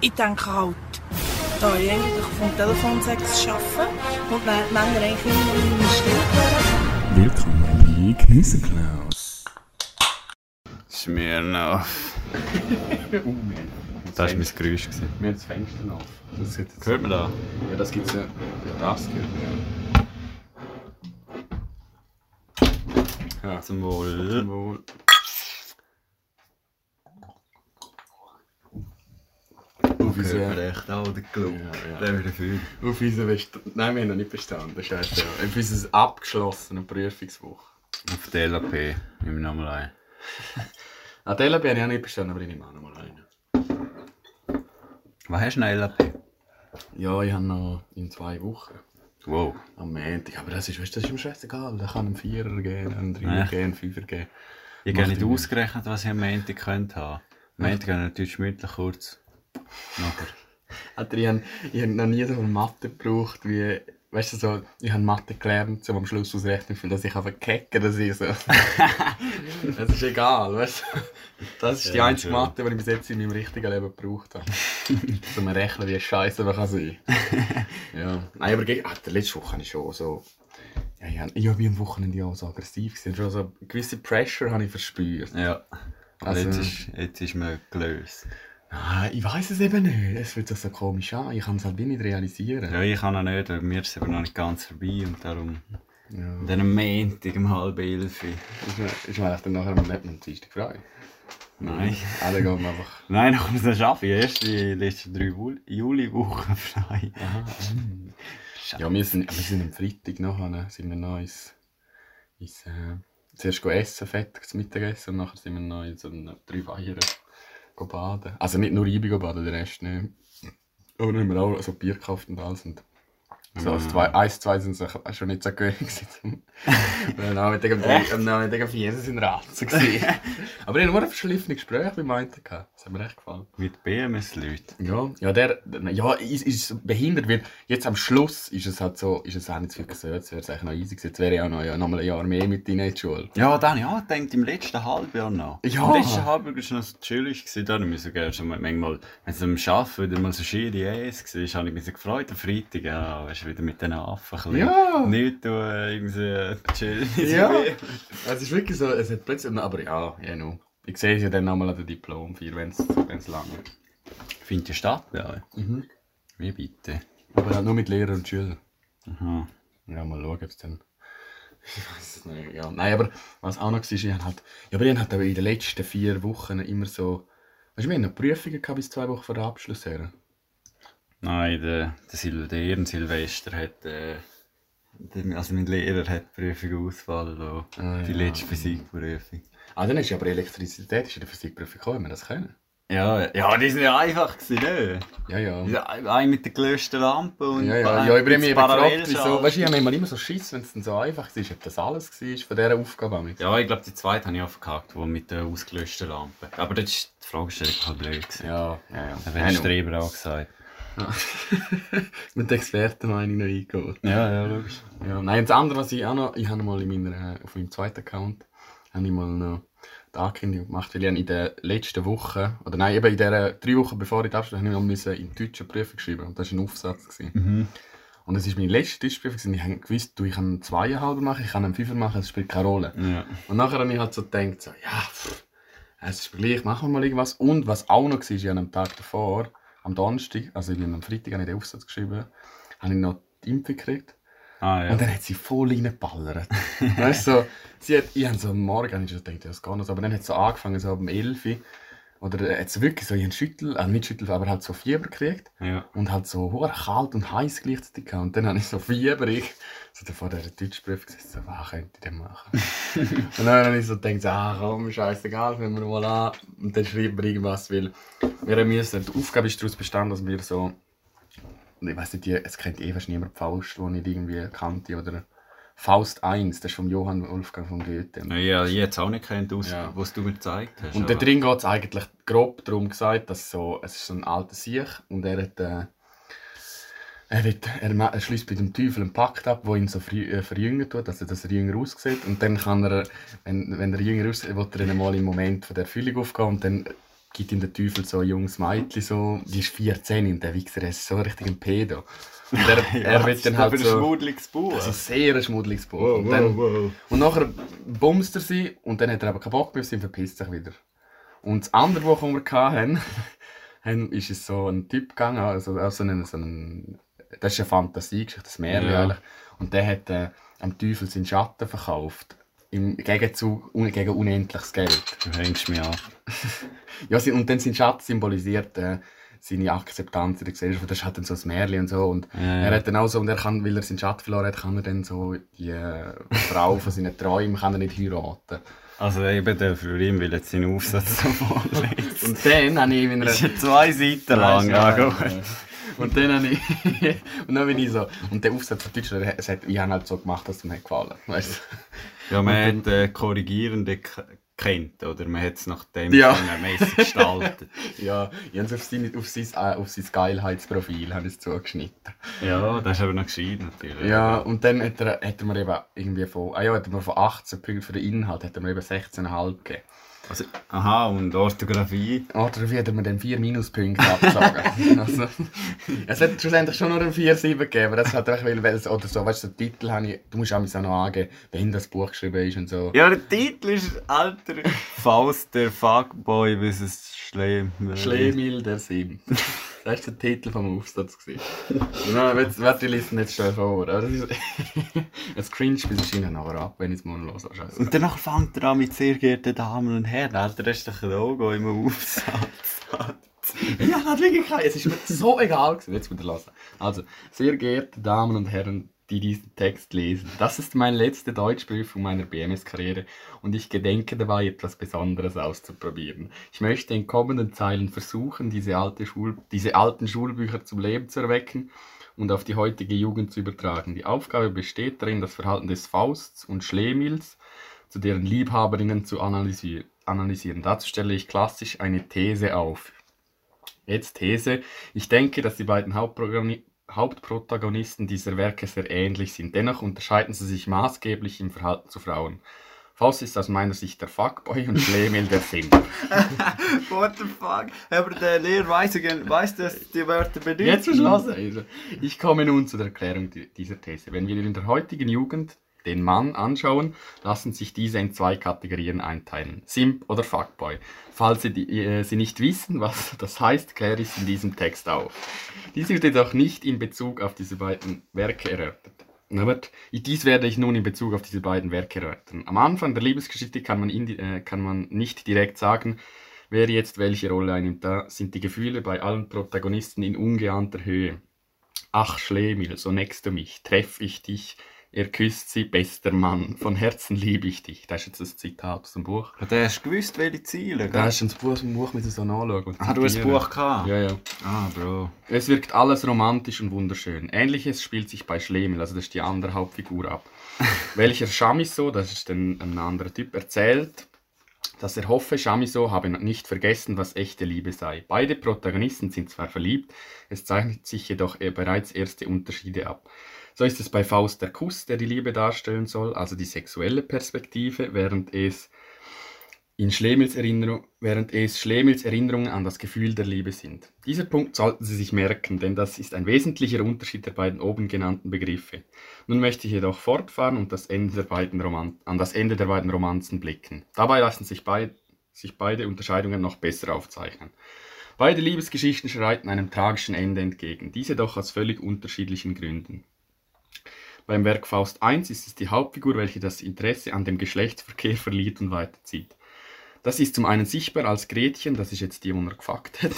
ich denke halt, da ich eigentlich vom Telefonsex arbeite und die Männer eigentlich immer in meiner Stimme hören. Willkommen bei Knüsselklaus. Smirnoff. Das war mein Geräusch. gewesen. Wir haben das Fenster auf. Das Hört man da? Ja, das gibt's ja. Ja, das gehört ja. Ja, Zum Wohl. wohl. Auf Hört man unsere, echt auch den Club. Ja, ja. Der wieder auf unsere Best Nein, wir haben noch nicht bestanden. Scheiße. Auf unsere abgeschlossene Prüfungswoche. Auf der LAP. Nehmen wir nochmal ein. An der LAB habe ich auch nicht bestanden, aber ich nehme auch noch mal rein. Was hast du noch LAP? Ja, ich habe noch in zwei Wochen. Wow. Am Montag. Aber das ist, weißt, du, das ist mir scheißegal. Da kann ein Vierer gehen, ein Dreier Ja. gehen, ein Fünfer gehen. Ich habe nicht ausgerechnet, was ich am Montag könnte haben. Am Montag habe ich natürlich schmütlich kurz. Nachher. Alter, ich habe noch nie so viel Mathe gebraucht, wie, weißt du, so, ich habe Mathe gelernt, um am Schluss ausrechnen, für das ich einfach kecken, dass ich so. das ist egal, weißt du. Das ist die einzige. Mathe, die ich bis jetzt in meinem richtigen Leben gebraucht habe. um zu rechnen, wie scheiße man kann sein. ja. Nein, aber gegen, Alter, letzte Woche habe ich schon so, ja, ich habe, ich habe am Wochenende auch so aggressiv gewesen, schon so eine gewisse Pressure habe ich verspürt. Ja. Also- jetzt, ist, jetzt ist man gelöst. Ah, ich weiß es eben nicht. Es fühlt sich so komisch an. Ich kann es halt wie nicht realisieren. Ja, ich kann auch nicht, weil mir ist es eben noch nicht ganz vorbei und darum. Ja. Und dann am Montag um halb elf. Ist man, eigentlich dann nachher am Leben am Dienstag frei? Nein. Alle gehen einfach. Nein, noch muss ich arbeiten. Erst die letzten drei Juliwochen frei. Ja, wir sind, wir sind am Freitag nachher, sind wir noch ins, ins äh, zuerst essen, fett zum Mittagessen und nachher sind wir noch in so drei Weihern go baden. Also nicht nur go baden, der Rest nicht. Aber dann haben wir auch so Bier gekauft und alles. Und so, also zwei, eins, zwei sind so schon nicht so gewöhnt gewesen. am Nachmittag um drei- am Nachmittag um vier sind Ratzen gewesen. Aber ich hatte nur ein verschliffenes Gespräch mit gehabt. Das hat mir echt gefallen. Mit BMS-Leuten. Ja, ja, der, ja, ist, ist behindert, weil jetzt am Schluss ist es halt so, ist es auch nicht so viel gesehen, es wäre eigentlich noch easy gewesen, jetzt wäre ich auch noch, ja, noch mal ein Jahr mehr mit deiner Schule. Ja, dann ja, denkt im letzten Halbjahr noch. Ja. Im letzten Halbjahr war es noch so chillig. gewesen. Da mich so gerne schon mal, manchmal, wenn es am Arbeiten wieder mal so schiere Eis war, habe ich mich so gefreut am Freitag. Ja, weißt du, wieder mit den Affen ein bisschen. Ja. Nicht tun, irgendwie chillen. Ja, es ist wirklich so, es hat plötzlich, aber ja, ja, no. Ich sehe es ja dann nochmal an der Diplom, wenn es lang ist. Findet die bei euch? Mhm. Wie bitte? Aber halt nur mit Lehrern und Schülern. Aha. Ja, mal schauen, ob es dann. Ich weiß es nicht. Ja. Nein, aber was auch noch war, ich habe halt. Ja, aber ich habe halt in den letzten vier Wochen immer so. Weißt du, wir haben noch Prüfungen gehabt bis zwei Wochen vor dem Abschluss her. Nein, der, der, Sil der Ehren-Silvester hat, äh, der, also mein Lehrer hat die Prüfung Ausfall lassen. Ah, Die ja. letzte Physikprüfung. Ah, dann ist ja aber Elektrizität ist in der Physikprüfung gekommen, wenn wir das können. Ja, ja, die sind ja einfach gewesen, ne? Ja, ja. Ja, Ein mit der gelösten Lampe und Ja, ja, ja, ich eben Parallel- gefragt, wieso, weißt du, ich habe immer immer so Schiss, wenn es dann so einfach war, ob das alles war von dieser Aufgabe. Ja, ich glaube, die zweite habe ich auch verkackt, die mit der ausgelösten Lampe. Aber das ist die Fragestellung halt blöd. gewesen. Ja, ja, ja. Das hat. Streber auch gesagt. Mit der Expertenmeinung noch eingeholt. Ja, ja, logisch. Ja, nein, das andere, was ich auch noch, ich habe mal in meiner, äh, auf meinem zweiten Account, habe ich mal noch die Ankündigung gemacht, weil ich in der letzten Woche, oder nein, eben in der drei Wochen bevor ich die Abschluss, habe ich noch in Deutsch eine Prüfung geschrieben und das war ein Aufsatz. Gewesen. Und es war meine letzte Deutschprüfung gewesen. ich habe gewusst, du, ich kann einen Zweieinhalber machen, ich kann einen Fünfer machen, es spielt keine Rolle. Ja. Und nachher habe ich halt so gedacht, so, ja, pff, es ist gleich, machen wir mal irgendwas. Und was auch noch war, ich habe am Tag davor, am Donnerstag, also ich bin am Freitag habe ich den Aufsatz geschrieben, habe ich noch die Impfung gekriegt. Ah, ja. Und dann hat sie voll reingeballert. weißt du, so, sie hat, ich habe so am Morgen ich schon gedacht, ja, das geht noch so. Aber dann hat sie so angefangen, so um 11 Uhr. Oder hat wirklich so ihren Schüttel, also nicht Schüttel, aber halt so Fieber gekriegt. ja. Und halt so hure kalt und heiß gleichzeitig gehabt. Und dann habe ich so fieberig, so vor dieser Deutschprüfung gesagt, so, was könnte ich denn machen? und dann habe ich so gedacht, ah komm, scheißegal, wenn wir mal an. Und dann schreiben wir irgendwas, weil wir müssen, die Aufgabe ist daraus bestanden, dass wir so, ich weiß nicht, die, es kennt eh fast niemand Faust, den ich irgendwie kannte, oder Faust 1, das ist vom Johann Wolfgang von Goethe. Ja, ich es auch nicht kennt, aus, Ja. was du mir gezeigt hast. Und da drin geht es eigentlich grob darum gesagt, dass so, es ist so ein alter Sieg und er hat, äh, er, wird, er, er schließt bei dem Teufel einen Pakt ab, der ihn so äh, verjüngen tut, also dass er jünger aussieht. Und dann kann er, wenn, wenn er jünger aussieht, will er dann mal im Moment von der Erfüllung aufgehen und dann gibt ihm der Teufel so ein junges Mädchen, so, die ist 14 und der Wichser ist so richtig ein Pedo. Und er, Ja, er wird das dann ist halt aber ein so... schmuddeliges Buch. Das ist sehr ein schmuddeliges Buch. Wow, und, dann, wow, wow. und nachher bumst er sie und dann hat er aber keinen Bock mehr auf sie und verpisst sich wieder. Und das andere Buch, das wir hatten, haben, ist es so ein Typ gegangen, also auch so ein, so ein das ist eine Fantasiegeschichte, das Märchen Ja. eigentlich. Und der hat äh, am Teufel seinen Schatten verkauft. Im Gegenzug gegen unendliches Geld. Du hängst mich an. Ja, und dann sein Schatten symbolisiert äh, seine Akzeptanz in der Gesellschaft. Das ist halt dann so ein Märchen und so. Und Ja, ja. er hat dann auch so, und er kann, weil er seinen Schatten verloren hat, kann er dann so die äh, Frau von seinen Träumen kann er nicht heiraten. Also eben der ihn will jetzt seinen Aufsatz so vorlesen. Und dann habe ich. Das ist ja zwei Seiten lang. Ja, gut. Und dann habe ich... und dann bin ich so... Und der Aufsatz von Deutsch, es hat, ich habe halt so gemacht, dass es mir hat gefallen weißt Ja, man hat äh, Korrigierende kennt, oder? Man hat es nach dem Ja. mäßig gestaltet. Ja, ich habe es auf sein, auf sein, äh, auf sein Geilheitsprofil habe zugeschnitten. ja, das ist aber noch gescheit natürlich. Ja, und dann hat er, hat er mir eben irgendwie von... Ah ja, hat er mir von 18 Punkten für den Inhalt, hat er mir eben 16,5 gegeben. Also, aha, und Orthographie. Wie hat mir dann 4 Minuspunkte abgezogen? also, es hat schlussendlich schon nur ein 4-7 gegeben, aber das hat einfach, weil, weil oder so, weißt du, den Titel habe ich, du musst auch noch angeben, wenn das Buch geschrieben ist und so. Ja, der Titel ist Alter Faust, der Fuckboy vs. Schleim. Schlemil der Sim. Das war der Titel vom Aufsatz. gewesen. Ja, jetzt, warte, ich lese ihn jetzt schnell vor. Aber das ist, es cringe bis wahrscheinlich nachher ab, wenn ich es mal los habe. Und danach fängt er an mit sehr geehrten Damen und Herren. Alter, das ist doch ein Logo im Aufsatz. Ja, hat wirklich kein. Es ist mir so egal gewesen. Jetzt wieder lassen. Also, sehr geehrte Damen und Herren, die diesen Text lesen. Das ist meine letzte Deutschprüfung meiner BMS-Karriere und ich gedenke dabei, etwas Besonderes auszuprobieren. Ich möchte in kommenden Zeilen versuchen, diese, alte Schul diese alten Schulbücher zum Leben zu erwecken und auf die heutige Jugend zu übertragen. Die Aufgabe besteht darin, das Verhalten des Fausts und Schlemils zu deren Liebhaberinnen zu analysi analysieren. Dazu stelle ich klassisch eine These auf. Jetzt These. Ich denke, dass die beiden Hauptprogrammi- Hauptprotagonisten dieser Werke sehr ähnlich sind. Dennoch unterscheiden sie sich maßgeblich im Verhalten zu Frauen. Faust ist aus meiner Sicht der Fuckboy und Schlemil der Simp. What the fuck? Aber der Lehrer weiss, ja- weiss dass die Wörter bedeuten. Jetzt beschlossen. Also, ich komme nun zu der Erklärung di- dieser These. Wenn wir in der heutigen Jugend den Mann anschauen, lassen sich diese in zwei Kategorien einteilen. Simp oder Fuckboy. Falls Sie, die, äh, Sie nicht wissen, was das heißt, kläre ich es in diesem Text auf. Dies wird jedoch nicht in Bezug auf diese beiden Werke erörtert. Dies werde ich nun in Bezug auf diese beiden Werke erörtern. Am Anfang der Liebesgeschichte kann man, äh, kann man nicht direkt sagen, wer jetzt welche Rolle einnimmt. Da sind die Gefühle bei allen Protagonisten in ungeahnter Höhe. Ach, Schlemil, so neckst du mich, treff ich dich, er küsst sie, bester Mann, von Herzen liebe ich dich. Das ist jetzt ein Zitat aus dem Buch. Ja, Der hast gewusst, welche Ziele, gell? Das ist ein Buch, ein Buch mit so nachschauen. und Ah, du hast ein. Buch gehabt? Ja, ja. Ah, Bro. Es wirkt alles romantisch und wunderschön. Ähnliches spielt sich bei Schlemel, also das ist die andere Hauptfigur, ab. Welcher Chamisso, das ist ein, ein anderer Typ, erzählt, dass er hoffe, Chamisso habe nicht vergessen, was echte Liebe sei. Beide Protagonisten sind zwar verliebt, es zeichnet sich jedoch eh bereits erste Unterschiede ab. So ist es bei Faust der Kuss, der die Liebe darstellen soll, also die sexuelle Perspektive, während es in Schlemils Erinnerung, während es Schlemils Erinnerungen an das Gefühl der Liebe sind. Dieser Punkt sollten Sie sich merken, denn das ist ein wesentlicher Unterschied der beiden oben genannten Begriffe. Nun möchte ich jedoch fortfahren und das an das Ende der beiden Romanzen blicken. Dabei lassen sich, beid sich beide Unterscheidungen noch besser aufzeichnen. Beide Liebesgeschichten schreiten einem tragischen Ende entgegen, diese doch aus völlig unterschiedlichen Gründen. Beim Werk Faust I ist es die Hauptfigur, welche das Interesse an dem Geschlechtsverkehr verliert und weiterzieht. Das ist zum einen sichtbar als Gretchen, das ist jetzt die, die er gefuckt hat,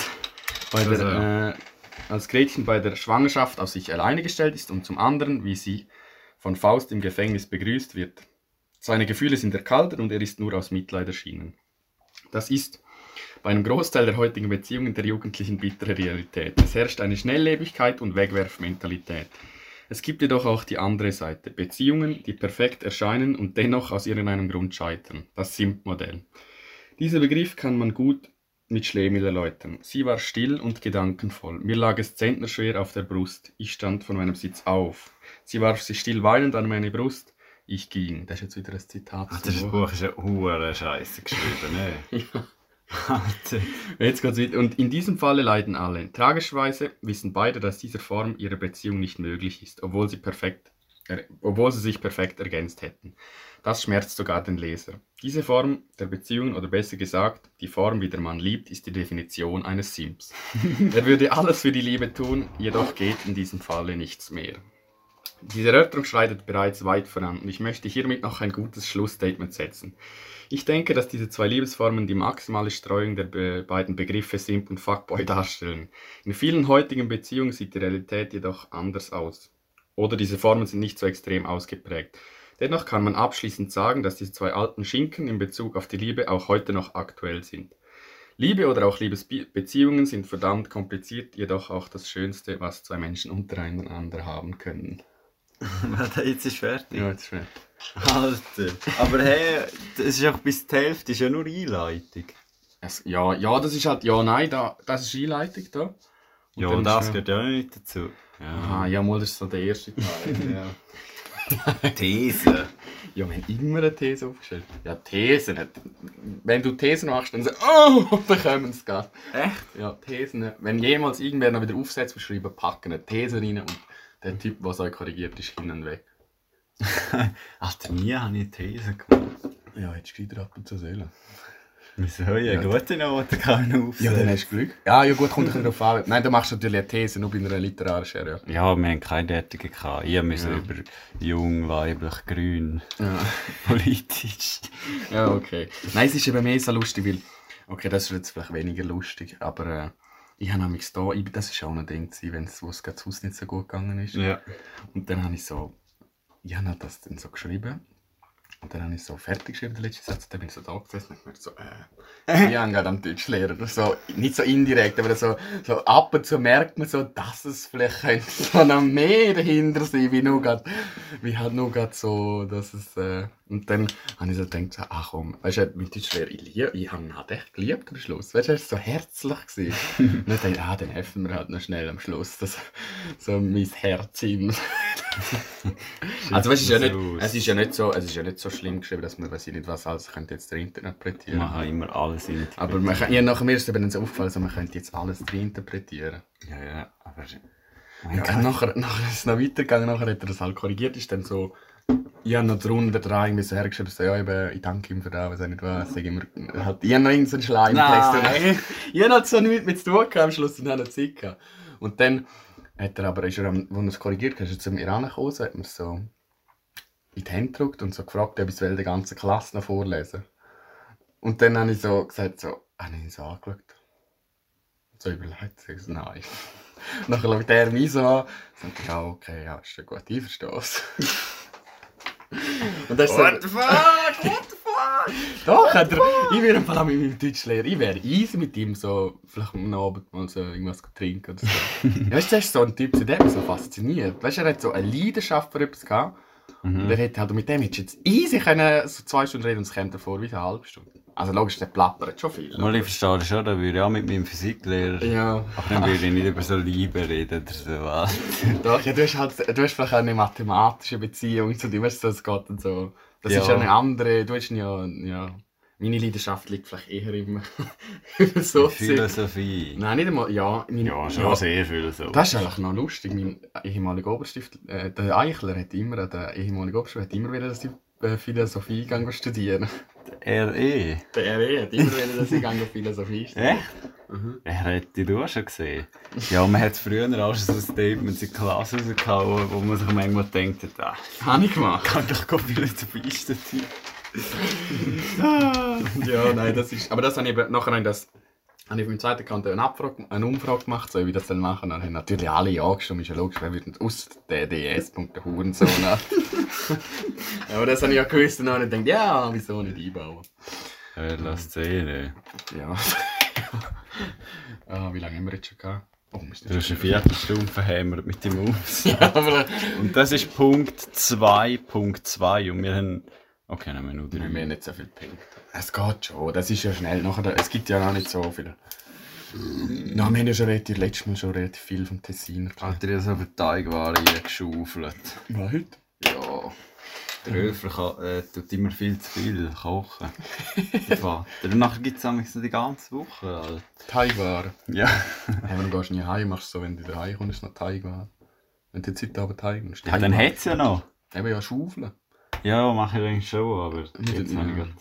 bei Also, der, äh, als Gretchen bei der Schwangerschaft auf sich alleine gestellt ist und zum anderen, wie sie von Faust im Gefängnis begrüßt wird. Seine Gefühle sind erkaltet und er ist nur aus Mitleid erschienen. Das ist bei einem Großteil der heutigen Beziehungen der Jugendlichen bittere Realität. Es herrscht eine Schnelllebigkeit und Wegwerfmentalität. Es gibt jedoch auch die andere Seite. Beziehungen, die perfekt erscheinen und dennoch aus irgendeinem Grund scheitern. Das Simp-Modell. Dieser Begriff kann man gut mit Schlemil erläutern. Sie war still und gedankenvoll. Mir lag es zentnerschwer auf der Brust. Ich stand von meinem Sitz auf. Sie warf sich still weinend an meine Brust. Ich ging. Das ist jetzt wieder ein Zitat. Ach, das Buch. Buch ist ja hure Scheiße geschrieben, ne? Ja. Jetzt geht's weiter. Und in diesem Falle leiden alle. Tragischerweise wissen beide, dass diese Form ihrer Beziehung nicht möglich ist, obwohl sie, perfekt, er, obwohl sie sich perfekt ergänzt hätten. Das schmerzt sogar den Leser. Diese Form der Beziehung, oder besser gesagt, die Form, wie der Mann liebt, ist die Definition eines Simps. er würde alles für die Liebe tun, jedoch geht in diesem Falle nichts mehr. Diese Erörterung schreitet bereits weit voran und ich möchte hiermit noch ein gutes Schlussstatement setzen. Ich denke, dass diese zwei Liebesformen die maximale Streuung der be beiden Begriffe Simp und Fuckboy darstellen. In vielen heutigen Beziehungen sieht die Realität jedoch anders aus. Oder diese Formen sind nicht so extrem ausgeprägt. Dennoch kann man abschließend sagen, dass diese zwei alten Schinken in Bezug auf die Liebe auch heute noch aktuell sind. Liebe oder auch Liebesbeziehungen sind verdammt kompliziert, jedoch auch das Schönste, was zwei Menschen untereinander haben können. Jetzt ist fertig. Ja, jetzt ist fertig. Alter. Aber hey, das ist auch bis zur Hälfte, ist ja nur Einleitung. Es, ja, ja, das ist halt, ja, nein, da, das ist Einleitung da. Und Ja, dann das gehört ja auch nicht dazu. Aha, ja, mal, das ist so der erste Teil. ja. These. ja, wir haben immer eine These aufgestellt. Ja, Thesen. nicht. Wenn du Thesen machst, dann so, oh, bekommen sie gerade. Echt? Ja, Thesen. Wenn jemals irgendwer noch wieder Aufsätze beschreiben, packen eine These rein und der Typ, der euch korrigiert, ist hinten weg. Alter, nie habe ich These gemacht. Ja, hättest du wieder ab und zu sehen. Wieso? Ja, Ja. gute Noten kann ich. Ja, dann hast du Glück. Ja, ja gut, kommt ein bisschen drauf an. Nein, du machst natürlich eine These, nur bei einer literarischen, ja. Ja, wir haben keine derartigen gehabt. Ich musste Ja. über jung, weiblich, grün, Ja. politisch. Ja, okay. Nein, es ist eben mehr so lustig, weil. Okay, das ist jetzt vielleicht weniger lustig, aber äh, ich habe nämlich da, ich, das ist auch ein Ding, wenn es gerade zu Hause nicht so gut gegangen ist. Ja. Und dann habe ich so, ich habe das dann so geschrieben. Und dann habe ich so fertig geschrieben, den letzten Satz. Dann bin ich so da gesessen und gemerkt, so, äh, ich habe gerade am Deutschlehrer. So, nicht so indirekt, aber so, so ab und zu merkt man so, dass es vielleicht könnte so noch mehr dahinter sein, wie nur gerade, wie halt nur gerade so, dass es, äh, und dann habe ich so gedacht, so, ach komm, weißt du, mein Deutschlehrer, ich, lieb, ich habe ihn halt echt geliebt am Schluss. Weißt du, er war so herzlich. Gewesen. und dann dachte ich, ah, dann helfen wir halt noch schnell am Schluss, das, so mein Herz ihm. Also weißt, es, ist ja nicht, aus. es ist ja nicht so, es ist ja nicht so schlimm geschrieben, dass man weiß ich nicht was alles könnte jetzt reinterpretieren. Man kann immer alles interpretieren. Aber man kann, ja, nachher mir ist es eben so aufgefallen, so, man könnte jetzt alles reinterpretieren. Ja, ja, aber... Ja, nachher, nachher ist es noch weitergegangen, nachher hat er das halt korrigiert, ist dann so, ich habe noch drunter dran irgendwie so hergeschrieben, so, ja, eben, ich danke ihm für das, weiß auch nicht was, sag immer, halt, ich habe noch irgendeinen Schleimtext. Nein. Ich habe halt so nichts mit zu tun gehabt am Schluss und habe noch Zeit gehabt. Und dann hat er aber, ist er, als er es korrigiert hat, ist er zu mir angekommen, hat mir so in die Hände gedrückt und so gefragt, ob ich es der ganzen Klasse noch vorlesen Und dann habe ich so gesagt, so, habe ich ihn so angeschaut. So überlegt, sag ich so, nein. Nachher schaut er mich so an, sagt, ja, okay, ja, ist ja gut, ich verstehe es. Und das ist so, What the fuck? Doch, hat er, ich wäre mit meinem Deutschlehrer, ich wäre easy mit ihm so, vielleicht am Abend mal so irgendwas trinken oder so. weißt du, das ist so ein Typ, der hat mich so fasziniert. Weißt du, er hat so eine Leidenschaft für etwas gehabt. Und er hätte halt, mit dem hättest jetzt easy können, so zwei Stunden reden und es kommt davor wie eine halbe Stunde. Also logisch, der plappert schon viel. Mal, ich verstehe schon, da würde ich auch mit meinem Physiklehrer... Ja. Aber dann würde ich nicht über so Liebe reden oder so. was. Doch, ja, du hast halt, du hast vielleicht auch eine mathematische Beziehung zu dir, weißt du, das geht und so. Das Ja. ist ja eine andere, du hast ja, ja, meine Leidenschaft liegt vielleicht eher im, so Philosophie. Nein, nicht einmal, ja, meine, Ja, schon sehr viel so. Das ist eigentlich noch lustig, mein ehemaliger Oberstift, äh, der Eichler hat immer, der ehemalige Oberstift hat immer wieder, dass äh, Philosophie gegangen studieren. RE. Der RE hat immer wieder, dass ich gegangen Philosophie studieren. Echt? Er hätte du auch schon gesehen. Ja, man hat früher auch schon so Statements in die Klasse rausgehauen, wo man sich manchmal denkt, ah, Habe ich gemacht. kann doch go Philosophie studieren. ja, nein, das ist. Aber das habe ich eben, nachher das. Habe ich auf meinem zweiten Account eine, Abfrage, eine Umfrage gemacht, so wie das dann machen. Dann haben natürlich alle ja gestimmt, ist ja logisch, wer wird aus der DS. der Hurensohn. ja, aber das habe ich ja gewusst und habe gedacht, ja, wieso nicht einbauen? Sehen. ey. Ja. ah, wie lange haben wir jetzt schon gehabt? Oh, Du hast eine Viertelstunde verhämmert mit dem Maus. Und das ist Punkt 2.2 und wir haben... Okay, haben wir nur wir haben drei. nicht so viel Punkte. Es geht schon, das ist ja schnell. Nachher, es gibt ja noch nicht so viel. Na, wir haben ja schon relativ, letztes Mal schon relativ viel vom Tessin. Alter, ich habe so viel Teigware geschaufelt. Was heute? Ja. Der Öfer kann, äh, tut immer viel zu viel kochen. Vater. Danach gibt es noch die ganze Woche. Alter. Teigwaren. Ja. Hey, wenn du gehst nie heim, machst du so, wenn du daheim kommst, ist noch Teigwaren. Wenn du jetzt heute Abend heim kommst. ja dann hat es ja noch. Eben ja Schaufeln. Ja, mache ich eigentlich schon, aber jetzt ja. habe ich gerade...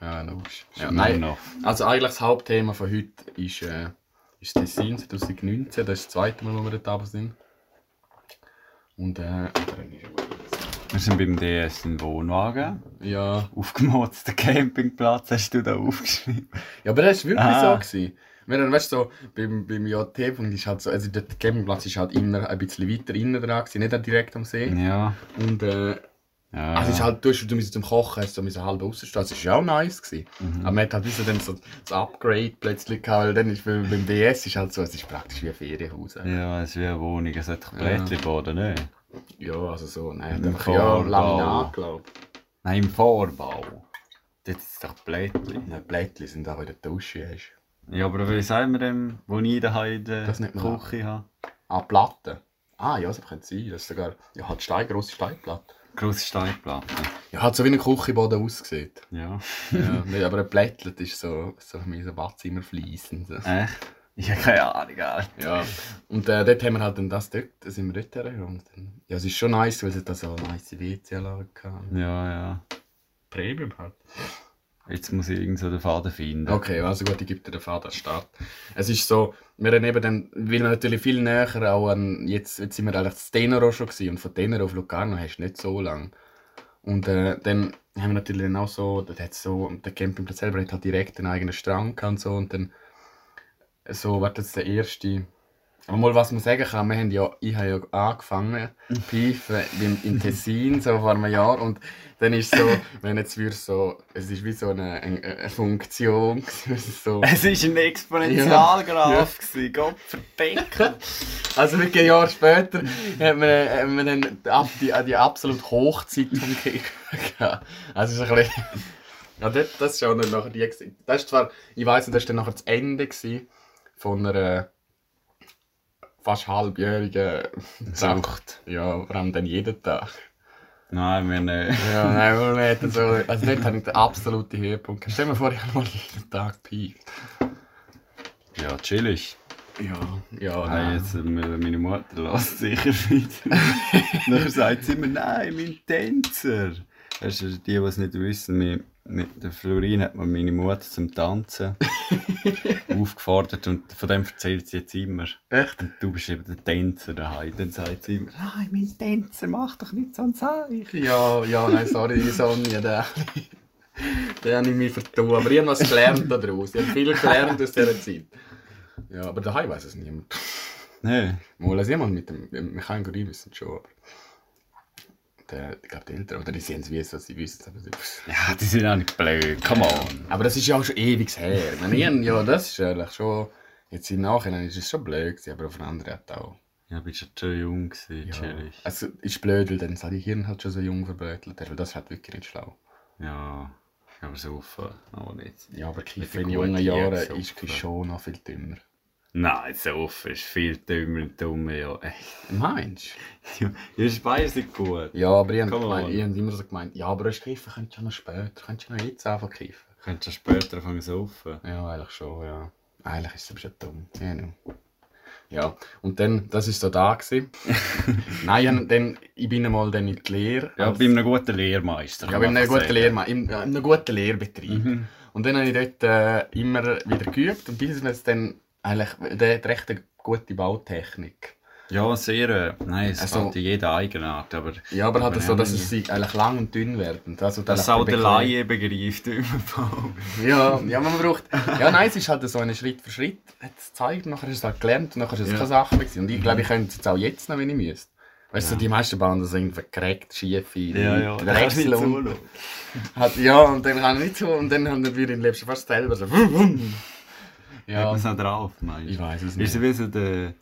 Ja, logisch. Ja, nein, noch. also eigentlich das Hauptthema von heute ist, äh, ist Tessin 2019. Das ist das zweite Mal, wo wir dort oben sind. Und äh, Wir sind beim DS im Wohnwagen. ja. Aufgemotzten Campingplatz hast du da aufgeschrieben. ja, aber das war wirklich Ah. so. Gewesen. Wir haben, weißt du, so, beim, beim JT-Punkt ist halt so, also der Campingplatz ist halt immer ein bisschen weiter innen dran, gewesen, nicht direkt am See. Ja. Und äh, Ja. Also es ist halt, du, du musst zum Kochen hast du so halb rausstehen, das war auch nice. Gewesen. Aber man hat halt wieder dann so das Upgrade plötzlich gehabt, weil dann ist beim, beim DS ist halt so, es ist praktisch wie ein Ferienhaus. Ja, ja, es ist wie eine Wohnung. Es hat Blättchen oder nicht? ja also so, nein, Im einfach ja, Vorbau. Laminat, glaube Nein, im Vorbau. Dort ist doch Blättchen. ich. Die Blättchen sind auch in der Dusche. Hast. Ja, aber wie sagen wir dem, wo ich daheim in der. Küche habe? Ah, Platten. Ah ja, das könnte sein. Das ist sogar, ja, halt Stein, grosse Steinplatte. Grosse Steinplatte. Ja, hat so wie ein Küchenboden aussieht. Ja. Ja, nee, aber ein Blättlet ist so, so wie so Badzimmer fließend. So. Echt? Ich habe keine Ahnung. Alter. Ja, und äh, dort haben wir halt dann das dort, da sind wir dort. Und dann- Ja, es ist schon nice, weil es da so eine nice WC-Anlage hatte. Ja, ja. Premium halt. Jetzt muss ich irgend so den Faden finden. Okay, also gut, ich gebe dir den Vater Start. Es ist so, wir haben eben dann, weil wir natürlich viel näher auch an, jetzt, jetzt sind wir eigentlich zu Tenero schon gewesen, und von Tenero auf Locarno hast du nicht so lang. Und äh, dann haben wir natürlich dann auch so, dort hat so, der Campingplatz selber hat halt direkt einen eigenen Strand und so, und dann, so, war jetzt der erste, mal was man sagen kann, wir haben ja, ich habe ja angefangen, Pfeifen im, im Tessin, so vor einem Jahr, und dann ist so, wenn jetzt wir so, es ist wie so eine, eine, Funktion, so, Es war ein Exponentialgraph, gewesen, Gott verdeckt. also wirklich ein Jahr später haben wir, haben wir dann die, die, absolute Hochzeit vom Kick gehabt. Also es ist ein bisschen, ja, das, das ist auch dann nachher die, das ist zwar, ich weiss nicht, das war dann nachher das Ende von einer fast halbjährigen Sucht. Ja, vor allem dann jeden Tag. Nein, wir nicht. Ja, nein, wir hätten so, also dort habe ich den absoluten Höhepunkt. Stell dir vor, ich habe mal jeden Tag gepeilt. Ja, chillig. Ja, ja, Nein, nein. jetzt, äh, meine Mutter lässt sicher wieder. Nachher sagt sie immer, nein, mein Tänzer. Weißt du, die, die es nicht wissen, mit, der Florin hat man meine Mutter zum Tanzen aufgefordert und von dem erzählt sie jetzt immer. Echt? Und du bist eben der Tänzer daheim. Dann sagt sie immer, nein, mein Tänzer, mach doch nicht so ein Zeichen. Ja, ja, nein, sorry, die Sonja, der, der habe ich mich vertun. Aber ich habe was gelernt daraus. Ich habe viel gelernt aus dieser Zeit. Ja, aber daheim weiß es niemand. Nein. Mal jemand mit dem Mechaniker wissen schon, aber der, ich glaube, die Eltern, oder die sehen es wie es, was sie wissen. Aber, sie- Ja, die sind auch nicht blöd, come on. aber das ist ja auch schon ewig her. Ich meine, ja, das ist eigentlich schon, jetzt im Nachhinein ist es schon blöd gewesen, aber auf eine andere Art auch. Ja, bist ja schon jung gewesen, Ja. chillig. Also, ist blöd, weil dann sein Hirn halt schon so jung verbrötelt, weil das halt wirklich nicht schlau. Ja, aber so aber nicht. Ja, aber Kiffen in jungen Jahren ist saufen. schon noch viel dümmer. Nein, so ist viel dümmer und dummer, ja. Echt. Meinst Ja, ist beides nicht gut. du? Ja, aber ich habe gemeint- immer so gemeint, ja, aber das Kiffen könntest du ja noch später, könntest du ja noch jetzt einfach kiffen. Könntest du später anfangen zu saufen. Ja, eigentlich schon, ja. Eigentlich ist es aber schon dumm. Ja, no. ja, und dann, das war so da. Gewesen. Nein, dann, ich bin einmal dann in die Lehre. Ja, als- bei einem guten Lehrmeister. Ja, bei einem guten in, ja, in einem guten Lehrbetrieb. Mhm. Und dann habe ich dort äh, immer wieder geübt und bis es dann eigentlich, der hat recht eine gute Bautechnik. Ja, sehr. Äh, nein, es Also- in jeder Eigenart, aber Ja, aber Aber so, ja, dass nicht. es sie eigentlich lang und dünn wird. Also, dass eigentlich auch der Laie begreift im. Ja, ja, man braucht. Ja, nein, es ist halt so ein Schritt für Schritt. Hat es gezeigt, nachher ist es halt gelernt und nachher ist es Ja. keine Sache mehr. Und ich glaube, ich könnte es jetzt auch jetzt noch, wenn ich müsste. Weißt du, die meisten bauen das irgendwie verkreckt, schief in Wechsel und, hat, Ja, und dann kann ich nicht so, und dann haben wir im Leben fast selber so. Ja. Hat man es auch drauf, meinst du? ich weiß es Ist nicht. es wie so der,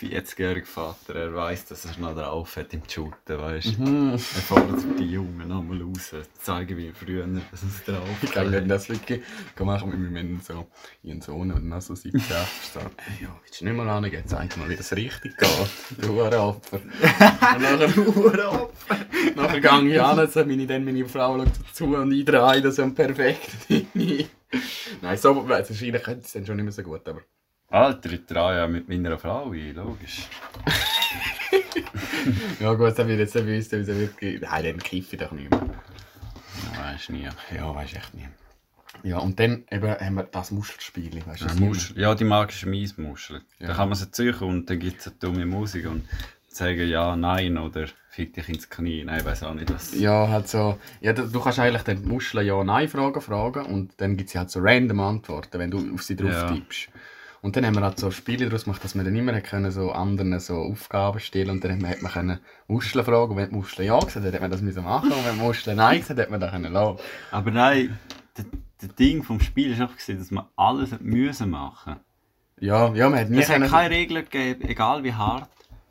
40-jährige Vater, er weiss, dass er noch drauf hat im Shooten, weißt? Mhm. Er fordert die Jungen nochmal raus, zeigen wie früher, dass es drauf Ich glaube, wenn das wirklich machen wir mit so ihren Sohn und dann so 17 Jahre sagen, hey, ja, willst du nicht mal angehen, zeig mal, wie das richtig geht. Du Hurenopfer. und nachher Hurenopfer. nachher gehe ich an, so meine, dann meine Frau schaut dazu und ich drehe das so perfekt. Nein, so, wahrscheinlich könnte es dann schon nicht mehr so gut, aber... Alter, ich trage ja mit meiner Frau ein, logisch. ja gut, dann wird jetzt dann wüsste, wie es wirklich... Nein, dann kiffe ich doch nicht mehr. Ja, weisst nie. Ja, weiß echt nicht. Ja, und dann eben haben wir das Muschelspiel, weißt du? Ja, Muschel. ja, die magische Miesmuschel. Ja. Da kann man sie ziehen und dann gibt es eine dumme Musik und sagen ja, nein oder fick dich ins Knie. Nein, ich weiß auch nicht, was. Ja, halt so. Ja, du, kannst eigentlich den Muscheln Ja-Nein-Fragen fragen und dann gibt es halt so random Antworten, wenn du auf sie drauf Ja. tippst. Und dann haben wir halt so Spiele daraus gemacht, dass wir dann immer können, so anderen so Aufgaben stellen und dann hat man, hat man können Muscheln fragen und wenn die Muscheln Ja gesagt hat, hat man das müssen machen und wenn die Muscheln Nein gesagt hat, hat man das können lassen. Aber nein, das, Ding vom Spiel war einfach, dass man alles müssen machen Ja, ja, man hat nie Es hat keine Regeln gegeben, egal wie hart.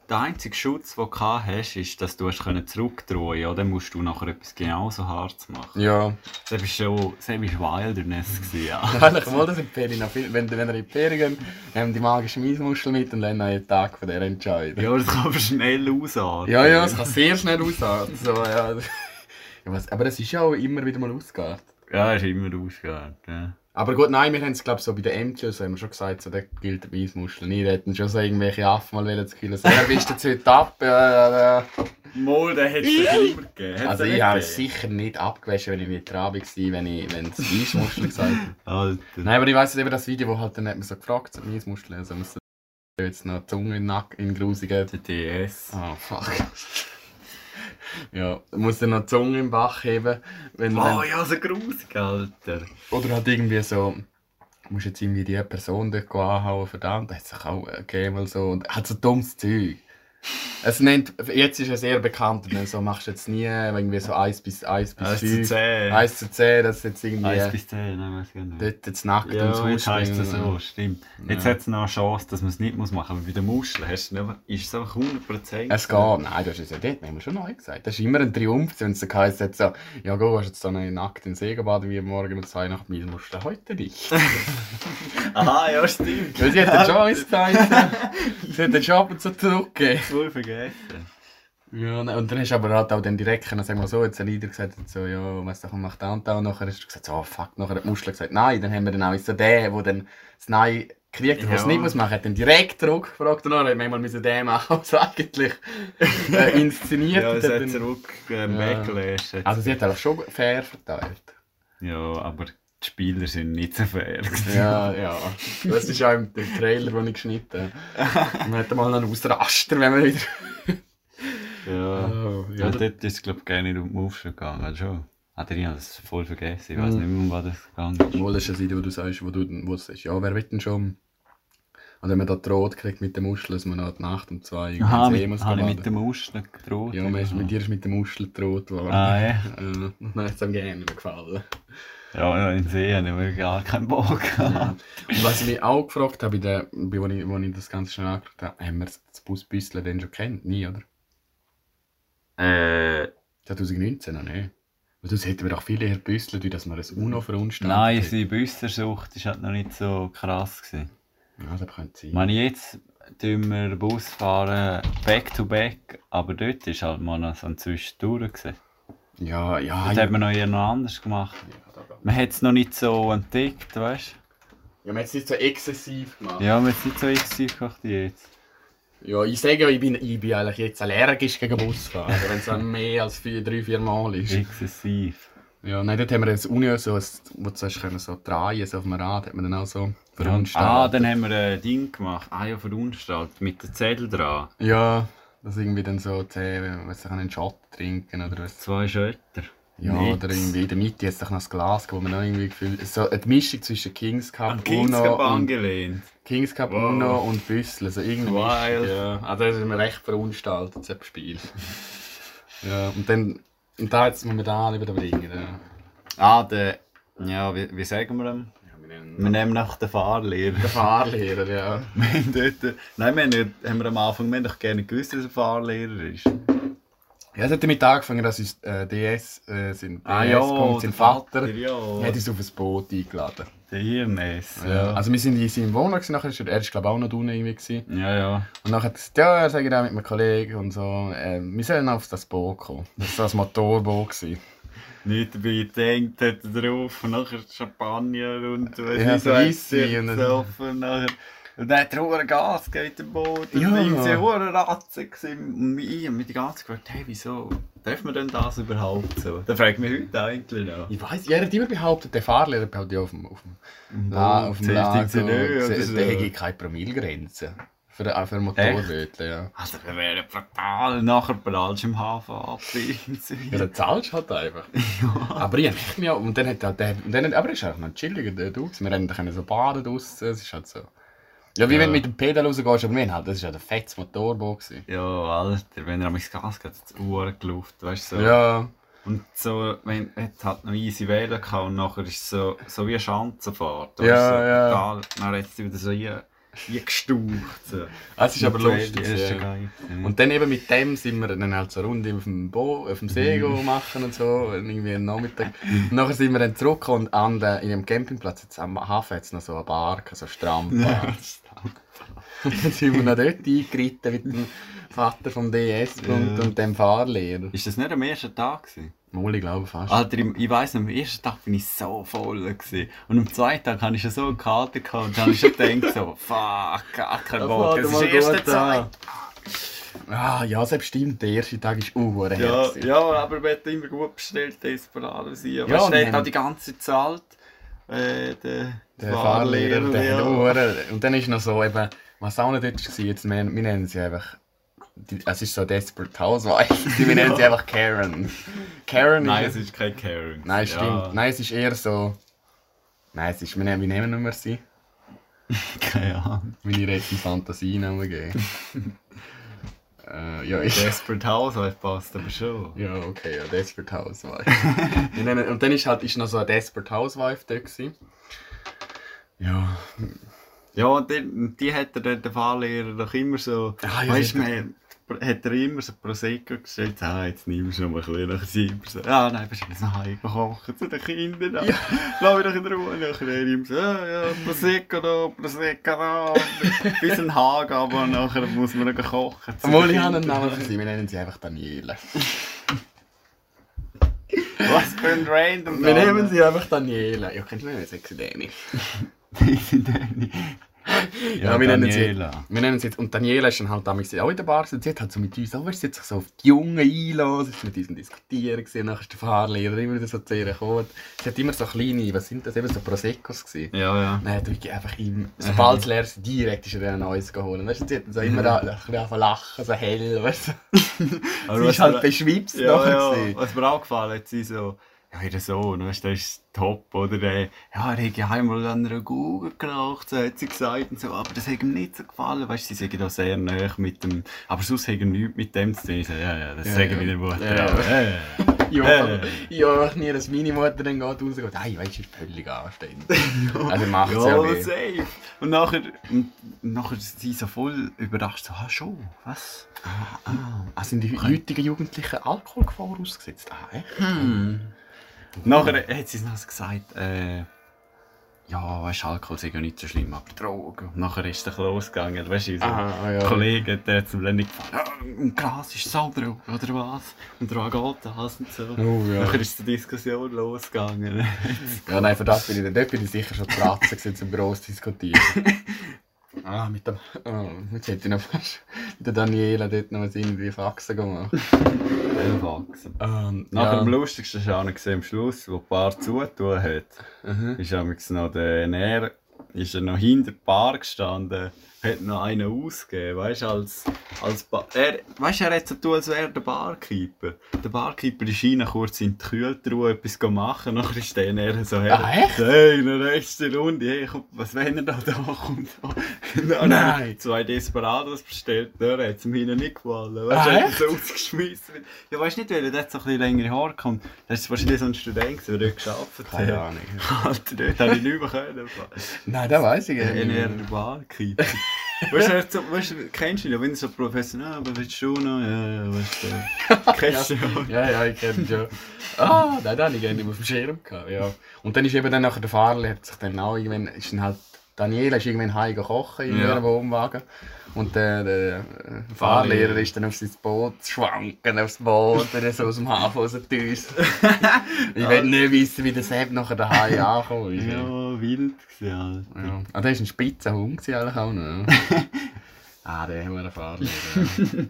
Der einzige Schutz, den du hast, ist, dass du zurückdrehen Ja, dann musst du nachher etwas genauso hart machen. Ja, Das war schon das war Wilderness. Gewesen, ja. eigentlich mal das in die Ferien noch viel. Wenn, wenn ihr in die Ferien geht, haben die magische Miesmuschel mit und dann einen Tag von der entscheiden. ja, das kann man schnell ausatmen. Ja, ja, es kann sehr schnell ausarten. So, ja. aber es ist ja auch immer wieder mal ausgeartet. Ja, ist immer ausgegangen. Ja. Aber gut, nein, wir haben es glaube so bei den MTs haben wir schon gesagt, so, da gilt der Weissmuschel nicht. Da hätten schon so irgendwelche Affen mal wollen zu killen. So, ja, bist du jetzt heute ab? Ja, ja, ja. Mal, den hätte es immer gegeben. Hat's Also ich habe es sicher nicht abgewaschen, wenn ich nicht dran war, wenn ich wenn es Weissmuschel gesagt hat. Alter. Nein, aber ich weiss eben das Video, wo halt dann hat man so gefragt, so Weissmuschel, also muss jetzt noch die Zunge in den Nacken in den grusigen Der DS. Ah, fuck. Ja, musst dann noch die Zunge im Bach heben. Wenn, Oh wenn, ja, so grusig, Alter. oder halt irgendwie so, musst jetzt irgendwie die Person dort anhauen, verdammt, da hat sich auch gegeben, mal so, und hat so dummes Zeug. Es nennt, jetzt ist er sehr bekannt, und so machst du jetzt nie irgendwie so 1 bis 1 bis 1 zu 5. 10. 1 zu 10, das ist jetzt irgendwie 1 bis 10, nein, weiß ich nicht. dort jetzt nackt Ja, ums jetzt heisst das so, stimmt. Jetzt hat es noch eine Chance, dass man es nicht muss machen muss. Aber bei den Muscheln hast du nicht, ist es einfach 100%. Es geht. Nein, du hast es ja dort, haben wir schon neu gesagt. Das ist immer ein Triumph, wenn es so heisst, jetzt so, ja, go, hast jetzt so einen nackt in den See gebadet wie morgen um zwei nach mir, musst du heute nicht. Aha, ja, stimmt. Weil sie hat schon alles gesagt. sie hat ab und zu zurückgegeben. Voll vergessen. Ja, ne, und dann hast du aber halt auch dann direkt, können, sagen wir so, jetzt ein Leader gesagt, hat so, ja, was doch macht da und da, und nachher hast du gesagt, so, oh, fuck, nachher hat die Muschel gesagt, nein, dann haben wir dann auch so den, der dann das Nein kriegt, es Ja. nicht muss machen, hat dann direkt zurückgefragt, und dann hat manchmal müssen den machen, was eigentlich äh, inszeniert Ja, hat. es hat hat dann- zurück ähm, Ja. Also sie hat eigentlich schon fair verteilt. Ja, aber die Spieler sind nicht so fair. Ja, ja. Das ist auch im, Trailer, den ich geschnitten habe. Man hat mal einen Ausraster, wenn man wieder... Ja. Oh, Ja, ja, dort ist es, glaube ich, gar nicht um die Muschel gegangen. Also schon. Hat er das voll vergessen. Ich weiß Mhm. nicht mehr, um was das gegangen ist. Mal ist eine Seite, wo du sagst, wo du wo du sagst, ja, wer will denn schon... Und wenn man da droht kriegt mit der Muschel, dass man die Nacht um zwei irgendwie Aha, mit, muss habe ich mit der Muschel gedroht. Ja, man ist, mit dir ist mit der Muschel gedroht worden. Ah, ja. Äh, hat es ihm gerne gefallen. Ja, ja, in See habe ich wirklich gar keinen Bock. Und was ich mich auch gefragt habe, bei der, bei, wo, ich, wo ich das Ganze schon angeschaut habe, haben wir das Busbüssel denn schon kennt? Nie, oder? Äh, 2019 noch nicht. Weil das hätten wir doch viel eher büsselt, dass wir ein UNO verunstaltet nein, hätten. seine Büssersucht war halt noch nicht so krass. Gewesen. Ja, das könnte sein. Ich meine, jetzt tun wir Bus fahren back to back, aber dort ist halt mal noch so ein Zwischendurch. gewesen. ja, ja. Dort ja. hat man noch eher noch anders gemacht. Ja, Man hat es noch nicht so entdeckt, weißt Ja, man hat es nicht so exzessiv gemacht. du? Ja, man hat es nicht so exzessiv gemacht wie jetzt. Ja, ich sage ja, ich bin, ich bin eigentlich jetzt allergisch gegen Busfahren, wenn es mehr als vier, drei, vier Mal ist. Exzessiv. Ja, nein, dort haben wir das Uni so, wo du zuerst können so drehen, so auf dem Rad, hat man dann auch so Ah, verunstaltet. dann haben wir ein Ding gemacht. Ah ja, verunstaltet. Mit der Zettel dran. Ja, dass irgendwie dann so zehn, was ich einen Shot trinken oder was. Zwei Schötter. Ja, Nichts. oder irgendwie in der Mitte jetzt noch das Glas, wo man noch irgendwie gefühlt so eine Mischung zwischen Kings Cup, An Kings Uno Cup und angelehnt. Kings Cup Wow. Uno und Büssel, so irgendwie Wild. Ja. Also das ist mir recht verunstaltet, das Spiel. ja, und dann, und da jetzt momentan lieber bringen. Ja. Ah, der. Ja, wie, wie sagen wir dem? Ja, wir nennen Wir nehmen nach den Fahrlehrer. den Fahrlehrer, ja. Wir haben dort, nein, wir haben, nicht- haben wir am Anfang wir haben doch gerne gewusst, dass er Fahrlehrer ist. Ja, es hat damit angefangen, dass uns äh, DS, äh, sein DS Ah, kommt, sein Vater, ja. hat uns auf ein Boot eingeladen. Der Hirness. Ja. Also wir sind in seinem Wohnung, nachher ist er, er ist glaube ich auch noch unten irgendwie. Gewesen. ja, ja. Und nachher hat er gesagt, ja, er sage da mit einem Kollegen und so, äh, wir sollen auf das Boot kommen. Das war ein Motorboot. Gewesen. Nicht dabei gedacht, hat er drauf, und nachher Champagner und was Ja, so er und- gesoffen, nachher. Und dann hat er hohe Gas im Boot. Und Ja. ja. irgendwie hohe Ratze. Und ich habe mich die ganze Zeit gefragt, hey, wieso darf man denn das überhaupt so? Da fragt mich heute eigentlich noch. Ich weiss, ja, er hat immer behauptet, der Fahrlehrer behauptet ja auf dem, auf dem, La, auf dem Lago, 16 oder der so. hätte keine Promillegrenze. Für, auch für Motorbötchen, ja. Also, wir wären brutal. Nachher prallst im Hafen ab. Ja, dann zahlst du halt einfach. Aber ich mich auch, und dann hat er, der, und dann, aber er ist auch noch ein chilliger der. Wir haben dann so baden draussen, es ist halt so. Ja, wie Ja. wenn du mit dem Pedal rausgehst, aber wir halt, das war halt ein fettes Motorboot. Gewesen. Ja, Alter, wenn er am Gas geht, hat es Uhr geluft, weißt du? So. Ja, Und so, wenn es hat noch easy wählen kann und nachher ist es so, so wie eine Schanzenfahrt. Ja, so ja. Total, dann hat es wieder so hier, hier gestaucht. Es ist aber lustig. Ja. Und dann eben mit dem sind wir dann halt so eine Runde auf dem, Bo auf dem See go machen und so, irgendwie am Nachmittag. Und nachher sind wir dann zurückgekommen und an der, in dem Campingplatz jetzt am Hafen hat's noch so eine Bar, so eine Strandbar. und dann sind wir noch dort eingeritten mit dem Vater vom DS und, Ja. und dem Fahrlehrer. Ist das nicht am ersten Tag? Gewesen? Mal, ich glaube fast. Alter, ich, ich weiss am ersten Tag bin ich so voll. Gewesen. Und am zweiten Tag hatte ich schon so einen Kater gehabt und dann habe ich schon gedacht, so, fuck, gar kein Das Bock. Es mal ist erst der gut an. zweite. Ah, ja, selbst stimmt, der erste Tag ist uh, Ja, ja, aber wir haben immer gut bestellt, Desperado sein. Ja, weißt, hat auch die ganze Zeit äh, der, Der Fahrlehrer, der ja. Und dann ist noch so eben, was auch noch dort war, jetzt, wir, wir nennen sie einfach, es ist so Desperate Housewife, wir nennen sie einfach Karen. Karen Nein, es ist... ist kein Karen. Nein, stimmt. Ja, Nein, es ist eher so... Nein, es ist, wir nehmen, wie nehmen wir sie? Keine Ahnung. Meine rechte Fantasie geben. äh, ja, ich... Desperate Housewife passt aber schon. Ja, okay, ja, Desperate Housewife. Wir nennen- und dann ist halt ist noch so eine Desperate Housewife da gewesen. Ja, Ja, und die, die hat der, der Fahrlehrer doch immer so. Ah, ja, weißt du, hat er immer so Prosecco gestellt. Ah, jetzt nimmst du noch mal ein bisschen. Immer so. Ah, nein, bist du jetzt nach Hause kochen zu den Kindern. Ja. Lass mich doch in Ruhe. Nachher er ihm so. Ah, ja, Prosecco da, Prosecco da. Bis ein Haag, aber nachher muss man noch kochen. Obwohl, ich habe einen. Namen für sie, wir nennen sie einfach Daniela. Was für ein random Wir Name. nehmen sie einfach Daniela. Ja, kennst du nicht, sexy Dani. Ja, wir nennen sie, Daniela. wir nennen sie jetzt, und Daniela ist dann halt damals auch in der Bar und sie hat halt so mit uns, oh, weißt du, sie hat sich so auf die Jungen einlassen, sie ist mit uns am diskutieren gewesen, nachher ist der Fahrlehrer immer wieder so zu ihr gekommen. Sie hat immer so kleine, was sind das, eben so Proseccos gewesen. Ja, ja. Dann hat wirklich einfach ihm, sobald es leer ist, direkt ist er ein neues geholt. Weißt du, sie hat dann so immer da, ein bisschen lachen, so hell, weißt du. Sie ist halt beschwipst Ja, nachher ja. gewesen. Was mir auch gefallen hat, sie so, ja, ihr Sohn, weißt du, der ist top, oder? Der, ja, er hat ja einmal an einer Google geraucht, so hat sie gesagt, und so, aber das hat ihm nicht so gefallen, weißt du, sie sagen da sehr nah mit dem, aber sonst hat er nichts mit dem zu tun. So, ja, ja, das Ja, sagen ja. meine Mutter Ja. Ja, ja. Ja, Äh. ja, nie, dass meine Mutter dann geht raus und sagt, hey, weißt du, ist völlig anständig. Also macht ja, Ja, safe. Und nachher, und nachher ist sie so voll überrascht, so, ah, schon, was? Ah, ah, sind die heutigen Jugendlichen Alkoholgefahr ausgesetzt? Ah, echt? Hm. Nachher hat sie noch gesagt, äh, ja, weißt Alkohol ist ja nicht so schlimm, aber Drogen. Und nachher ist es losgegangen, weißt du, so Ah, ja. ein Kollege, der hat zum Lenny gefragt, ja, und Gras ist Saldro, oder was? Und daran geht das und so. Oh, ja. Nachher ist die Diskussion losgegangen. Ja, nein, für das bin ich, dort bin ich sicher schon platzen gewesen, zum gross diskutieren. ah, mit dem, oh, jetzt hätte ich noch fast der Daniela dort noch irgendwie Faxen gemacht. Elfachsen. Ähm, Nachher ja. am lustigsten ist auch noch gesehen, am Schluss, wo die Bar zutun hat, Mhm. ist amigs noch der Näher, ist er noch hinter der Bar gestanden, hat noch einen ausgegeben, weißt du, als, als ba er, weißt, er hat so tun, als wäre der Barkeeper. Der Barkeeper ist rein, kurz in die Kühltruhe etwas machen, nachher ist der er so her. Ah, echt? Hey, in der nächsten Runde, hey, komm, was wenn er da, da kommt? Nein. Zwei Desperados bestellt, da hat es hinten nicht gefallen. Weißt Ah, du, er hat so ausgeschmissen. Ja, weißt du nicht, weil er dort so ein bisschen längere Haare kommt. Das ist wahrscheinlich so ein Student, der dort gearbeitet Keine hat. Ahnung. Alter, dort hätte ich nicht mehr können. Nein, das weiß ich nicht. Barkeeper. Weißt du, er weißt du, kennst du ihn, ja, wenn er so professionell, aber willst du noch? Ja, ja, weißt du. Kennst du ja. Ja, ja, ich kenne schon. Ah, nein, den habe ich mehr auf dem Schirm gehabt, ja. Und dann ist eben dann nachher der Fahrer, hat sich dann auch irgendwann, ist dann halt, Daniela ist irgendwann heim kochen in Ja. ihrem Wohnwagen. Und der, der Fahrlehrer ist dann auf sein Boot schwanken, aufs Boot, dann so aus dem Hafen rausgedüst. ich will nicht wissen, wie der Sepp nachher daheim angekommen ist. Ja. Ja, wild gewesen, Alter. Ja. Ah, der war ein spitzer Hund gewesen, eigentlich auch noch. ja. ah, der war ein Fahrlehrer. Ja.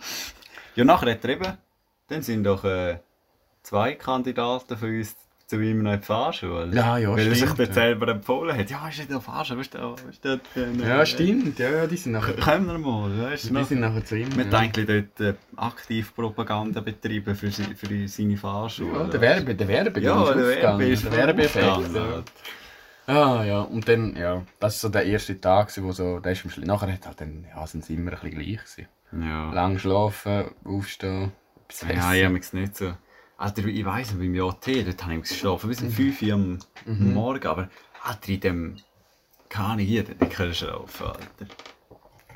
Ja, nachher hat er eben, dann sind doch äh, zwei Kandidaten für uns zu ihm noch in die Fahrschule. Ja, ja, Weil er sich stimmt, dort ja. selber empfohlen hat. Ja, ist in der Fahrschule, weißt du, weißt du, äh, ja, stimmt, ja, ja, die sind nachher, Kommen wir mal, weißt du, die noch. sind nachher zu ihm. Wir ja. haben eigentlich dort äh, aktiv Propaganda betrieben für, für seine Fahrschule. Ja, der Werbe, der Werbe Ja, ist der Werbe ist der Werbeeffekt. Ja. Ah ja, und dann, ja, das war so der erste Tag, wo so, der ist am Schluss, nachher hat halt dann, ja, sind sie immer ein bisschen gleich gewesen. Ja. Lang schlafen, aufstehen, etwas Ja, ich essen. habe nicht so. Alter, ich weiss noch, beim JT, dort habe ich geschlafen bis um 5 Uhr am Morgen, aber Alter, in dem... Keine Ahnung, hier, dort nicht schlafen, Alter.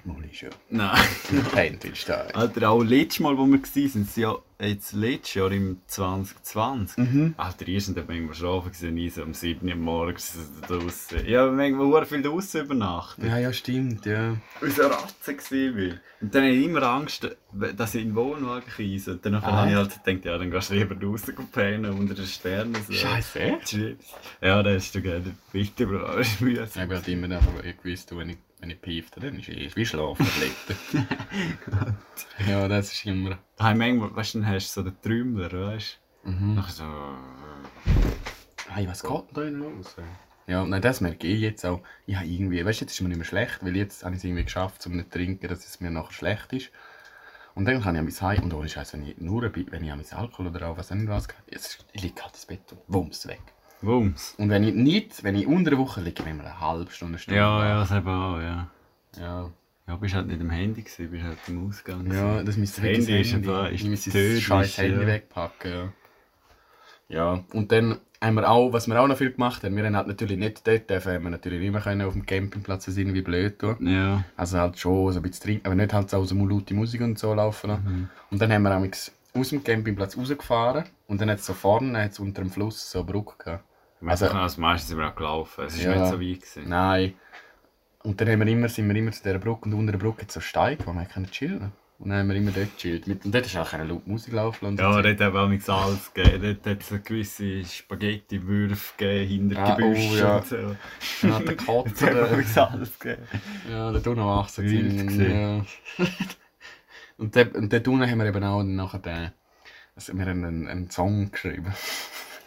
Mal ist ja. Nein. Willst du da. Alter, auch letztes Mal, wo wir waren, sind sie ja jetzt letztes Jahr im 2020. Mhm. Alter, ihr sind manchmal schlafen gewesen, ich so um 7 Uhr morgens draußen. Ich habe manchmal sehr viel draußen übernachtet. Ja, ja, stimmt, ja. Wie so Ratze war. Und dann hatte ich immer Angst, dass ich in den Wohnwagen kreise. Und dann Ah. habe ich halt gedacht, ja, dann gehst du lieber draußen pennen unter den Sternen. So. Scheiße, echt? Ja, das ist du gerne bitte, Bro. Das ist mühsam. Ich habe halt immer einfach gewusst, wenn ich, wenn ich piefte, dann ist es wie schlafen ja, das ist immer... Hey, manchmal, weißt du, dann hast du so den Träumler, weißt du? Mhm. Nachher so... Hey, was geht denn da los? Ja, nein, das merke ich jetzt auch. Ich habe irgendwie, weißt du, jetzt ist mir nicht mehr schlecht, weil jetzt habe ich es irgendwie geschafft, um nicht zu trinken, dass es mir nachher schlecht ist. Und dann kann ich an mein Heim, und ohne Scheiß, wenn ich nur ein bisschen- wenn ich an mein Alkohol oder auch was anderes gehe, jetzt, ich liege halt ins Bett und wumms weg. Wumms. Und wenn ich nicht, wenn ich unter der Woche liege, wenn ich eine halbe Stunde, eine Stunde Ja, ja, das eben auch, ja. ja. Ja, bist halt nicht am Handy gewesen, bist halt am Ausgang. Ja, gewesen. das müsste Das wirklich Handy ist Handy. ist Ich müsste das scheiß Handy ja. wegpacken, ja. Ja, und dann haben wir auch, was wir auch noch viel gemacht haben, wir haben halt natürlich nicht dort, dürfen haben wir natürlich nicht mehr können auf dem Campingplatz sein, wie blöd tun. Ja. Also halt schon so ein bisschen trinken, aber nicht halt so, so laute Musik und so laufen lassen. Und dann haben wir amigs aus dem Campingplatz rausgefahren und dann hat es so vorne hat's unter dem Fluss so eine Brücke gehabt. Also, Also- als meistens sind wir auch gelaufen. Es ist Ja. nicht so weit gewesen. Nein. Und dann haben wir immer, sind wir immer zu dieser Brücke und unter der Brücke hat es so Steig, wo wir können chillen Und dann haben wir immer dort gechillt. Und dort ist auch keine laute Musik laufen. Ja, dort haben wir auch nichts alles gegeben. Dort hat es so gewisse Spaghetti-Würfe gegeben, hinter Ah, die Büsche oh, ja. und so. Dann hat der Dort Katze. wir der- nichts alles gegeben. Ja, dort unten wachsen Wild sie. Ja. und, dort, und dort unten haben wir eben auch nachher den, also wir haben einen, einen Song geschrieben.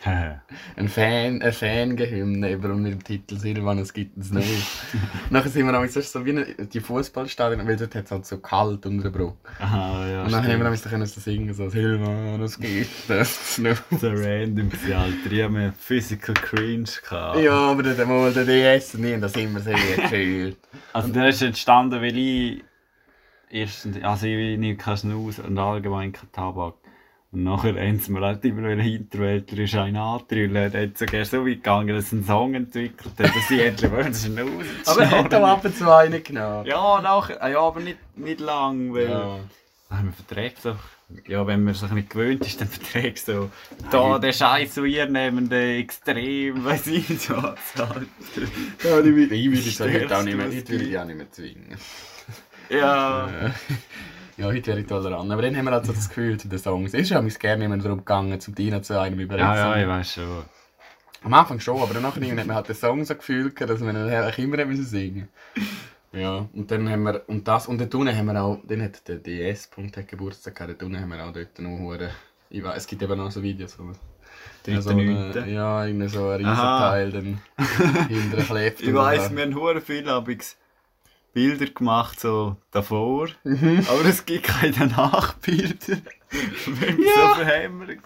Ein Fan, eine Fangehymne über mit dem Titel Silvan, es gibt es nicht. Nachher sind wir nämlich so wie eine, die Fußballstadien, weil dort hat es halt so kalt unter der Brücke. Aha, ja. Und dann haben wir nämlich so können so singen, so Silvan, es gibt es nicht. so random gewesen, Alter. Ich habe mir Physical Cringe gehabt. Ja, aber dann mal der DS und ich, das immer sehr gefühlt. Also der ist entstanden, weil ich erstens, also ich nehme keinen Snus und allgemein keinen Tabak. Und nachher haben sie mir halt immer wieder hinterwäldlerisch einen antrüllen. Er hat sogar so weit gegangen, dass er einen Song entwickelt hat, dass sie endlich wollen, Snus Aber er hat auch ab und zu einen genommen. Ja, nachher, ja, aber nicht, nicht lang, weil... Ja. Ah, man verträgt doch. Ja, wenn man sich nicht gewöhnt ist, dann verträgt du Da, der Scheiß, den ihr nehmt, der extrem, weiß ich nicht was. Ja, die, ich auch nicht mehr, was heute würde ich auch nicht mehr zwingen. Ja. Ja, heute wäre ich tolerant. Aber dann haben wir halt so das Gefühl zu den Songs. Es ist ja mich gerne immer darum gegangen, zum Dino zu einem über Ja, ja, ich weiß schon. Am Anfang schon, aber dann nachher hat man halt den Song so gefühlt, dass wir dann eigentlich immer haben müssen singen Ja, und dann haben wir, und das, und dort unten haben wir auch, dann hat der DS-Punkt hat Geburtstag gehabt, dort unten haben wir auch dort noch hure, ich weiß, es gibt eben noch so Videos, wo Dritte so eine, ja, irgendein so ein. Riesenteil dann hinterher klebt. Ich weiss, wir haben hure viel abends Bilder gemacht, so davor. Mhm. Aber es gibt keine Nachbilder. Wenn wir Ja. so verhämmert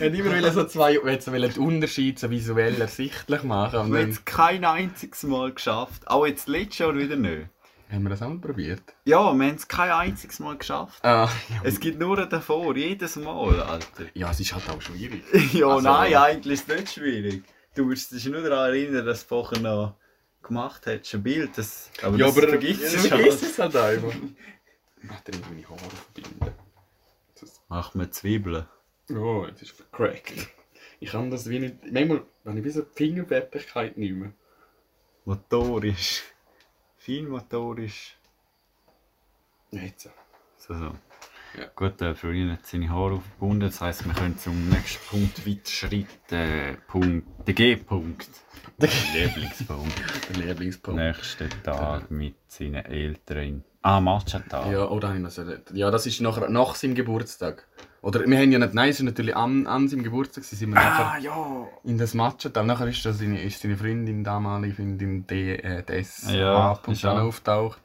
waren. Immer wollen so zwei, so den Unterschied so visuell ersichtlich machen. Und Wir haben es kein einziges Mal geschafft. Auch jetzt letztes Jahr wieder nicht. haben wir das auch mal probiert. Ja, wir haben es kein einziges Mal geschafft. Ah, Es gibt nur einen davor, jedes Mal, Alter. ja, es ist halt auch schwierig. ja, Also- nein, eigentlich ist es nicht schwierig. Du wirst dich nur daran erinnern, dass vorher noch gemacht hast, ein Bild. Das, aber ja, das aber vergisst ja, es vergiss halt. es halt einfach. Macht er nicht meine Haare verbinden. Macht man Zwiebeln. Oh, jetzt ist vercrackt. Ich kann das wie nicht. Manchmal habe ich wie so die Fingerfertigkeit nicht mehr. Motorisch. Feinmotorisch. Jetzt. So, so. Ja. Gut, der Florian hat seine Haare aufgebunden. Das heisst, wir können zum nächsten Punkt weiter schreiten. Punkt, der G-Punkt. Der Lieblingspunkt. Der Lieblingspunkt. Nächsten Tag mit seinen Eltern. Ah, Matcha-Tag. Ja, oder habe ich noch Ja, das ist nach, nach seinem Geburtstag. Oder wir haben ja nicht, nein, es ist natürlich an, an seinem Geburtstag, gewesen, sind wir nachher Ah, ja. in das Matcha. Dann nachher ist, das seine, ist seine Freundin, damalige Freundin, D, äh, DS, Ja, und ist auch. auftaucht.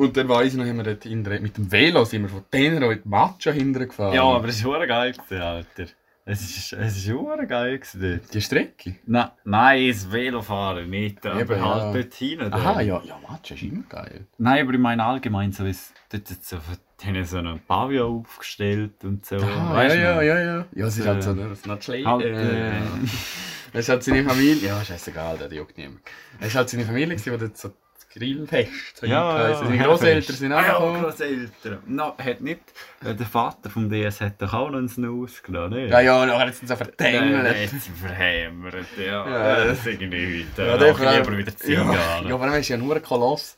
Und dann weiss ich noch, haben wir dort hinten, mit dem Velo sind wir von Tenero in die Matcha hintergefahren. Ja, aber es war geil, Alter. Es ist, es ist hure geil gewesen. Die Strecke? Na, nein, das Velofahren nicht, aber Eben, halt ja. dort hinten. Aha, ja, ja, Matcha ist immer geil. Nein, aber ich meine allgemein, so ist dort hat so, haben so einen Pavillon aufgestellt und so. Ah, Weisst ja, ja, ja, ja. Ja, es ist Äh, halt so ein Snatchley. halt, äh, äh, es ist halt seine Familie. Ja, scheißegal, der juckt niemand. Es ist halt seine Familie, die dort so Grillfest Ja, ja, Seine Großeltern sind auch ah, ja, gekommen. Großeltern. No, hat nicht, äh, der Vater vom DS hat doch auch noch einen Snus genommen, nicht? Ja, ja, nachher hat es so Der vertängelt. hat sie verhämmert, ja. Ja. ja. Das sage ich nicht. Ja, Ja, der allem- lieber wieder Ja, Zigarren. ja, aber dann ist ja nur ein Koloss.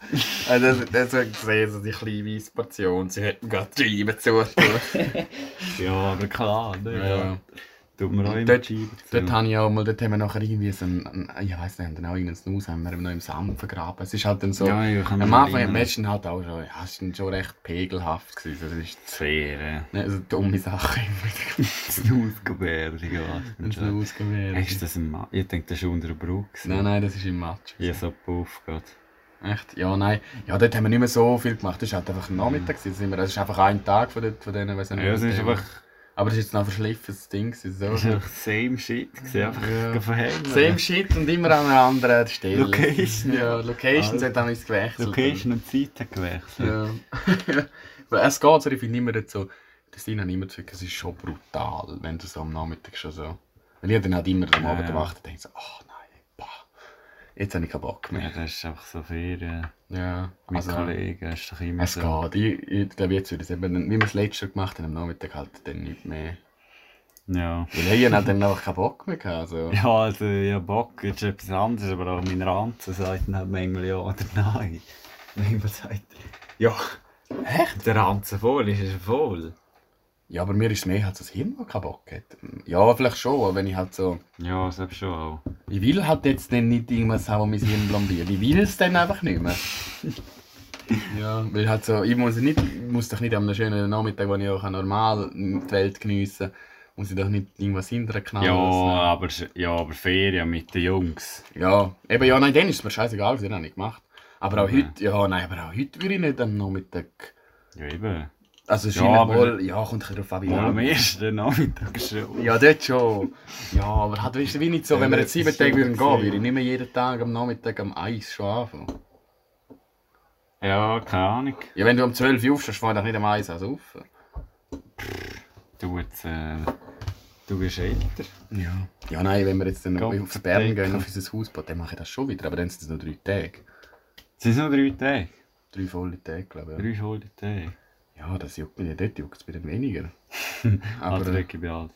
Äh, das, hat gesehen, so die kleine weiße Portion. Sie hätten gerade die Scheiben zutun. Ja, aber klar, ne? Ja. Tut mir auch immer Dort- Dort habe ich auch mal, dort haben wir nachher irgendwie so ein, ein ich weiss nicht, haben dann auch irgendeinen Snus haben wir noch im Sand vergraben. Es ist halt dann so, Ja, mich am Anfang am besten halt auch schon, ja, es schon recht pegelhaft gewesen. so, Das ist Sphäre. nicht so dumme Sachen immer Snusgebärdige, was? wieder Snus gewählt. Ist das ein Mann? Ich denke, das ist unter der Brücke. Nein, nein, das ist im Match. Hier so Puff geht. Echt? Ja, nein. Ja, dort haben wir nicht mehr so viel gemacht. Das war halt einfach ein Nachmittag. Sind wir- Das ist einfach ein Tag von, dort, von denen, weiss ich nicht. Ja, es ist einfach, Aber das ist jetzt noch ein verschliffenes Ding. So. same shit. Einfach Ja. verhängt. Same shit und immer an einer anderen Stelle. Location. Ja, Locations Also, hat dann ins gewechselt. Location und Zeit hat gewechselt. Ja. Weil es geht so, ich finde immer so, das Ding immer zu es ist schon brutal, wenn du so am Nachmittag schon so. Weil ich dann halt immer am Abend ja. gewacht und denke so, ach nein, bah, jetzt habe ich keinen Bock Ja, mehr. das ist einfach so Ferien. Ja, Mit also, Kollegen ist doch immer es so. geht. Ich, ich glaube, jetzt würde es eben, wie wir es letztes Jahr gemacht haben, am Nachmittag halt dann nicht mehr. Ja. Weil ich halt dann einfach keinen Bock mehr gehabt. Also. Ja, also, ja, Bock ist etwas anderes, aber auch mein Ranzen sagt dann manchmal ja oder nein. Manchmal sagt er, ja, echt? Der Ranzen voll ist er voll. Ja, aber mir ist es mehr, halt, das Hirn noch keinen Bock hat. Ja, vielleicht schon, wenn ich halt so. Ja, das ich schon auch. Ich will halt jetzt dann nicht irgendwas haben, was mein Hirn blondiert. Ich will es dann einfach nicht mehr. ja, weil halt so, ich muss, nicht, ich muss doch nicht am schönen Nachmittag, wo ich auch normal die Welt geniessen kann, muss ich doch nicht irgendwas hinterher knallen. Ja, aber, ja, aber Ferien mit den Jungs. Ja, eben, ja, nein, dann ist es mir scheißegal, das habe ich nicht gemacht. Aber auch Ja. heute, ja, nein, aber auch heute würde ich nicht am Nachmittag. Ja, eben. Also, es Ja, aber- wohl, ja, kommt ein bisschen drauf an, wie Ja, am ersten Nachmittag schon. Ja, dort schon. Ja, aber halt, weißt du, wie nicht so, wenn wir jetzt sieben Tage würden gehen, würde ich nicht mehr jeden Tag am Nachmittag am Eis schon anfangen. Ja, keine Ahnung. Ja, wenn du um 12 Uhr aufstehst, fahre ich doch nicht am Eis an rauf. Du jetzt, äh, du bist älter. Ja. Ja, nein, wenn wir jetzt dann Gott aufs Bern gehen, auf unser Hausboot, dann mache ich das schon wieder, aber dann sind es nur drei Tage. Sind es noch drei Tage? Drei volle Tage, glaube ich. Drei volle Tage. Ja, das juckt mich nicht, dort juckt es bei weniger. Aber also, äh, wirklich ja,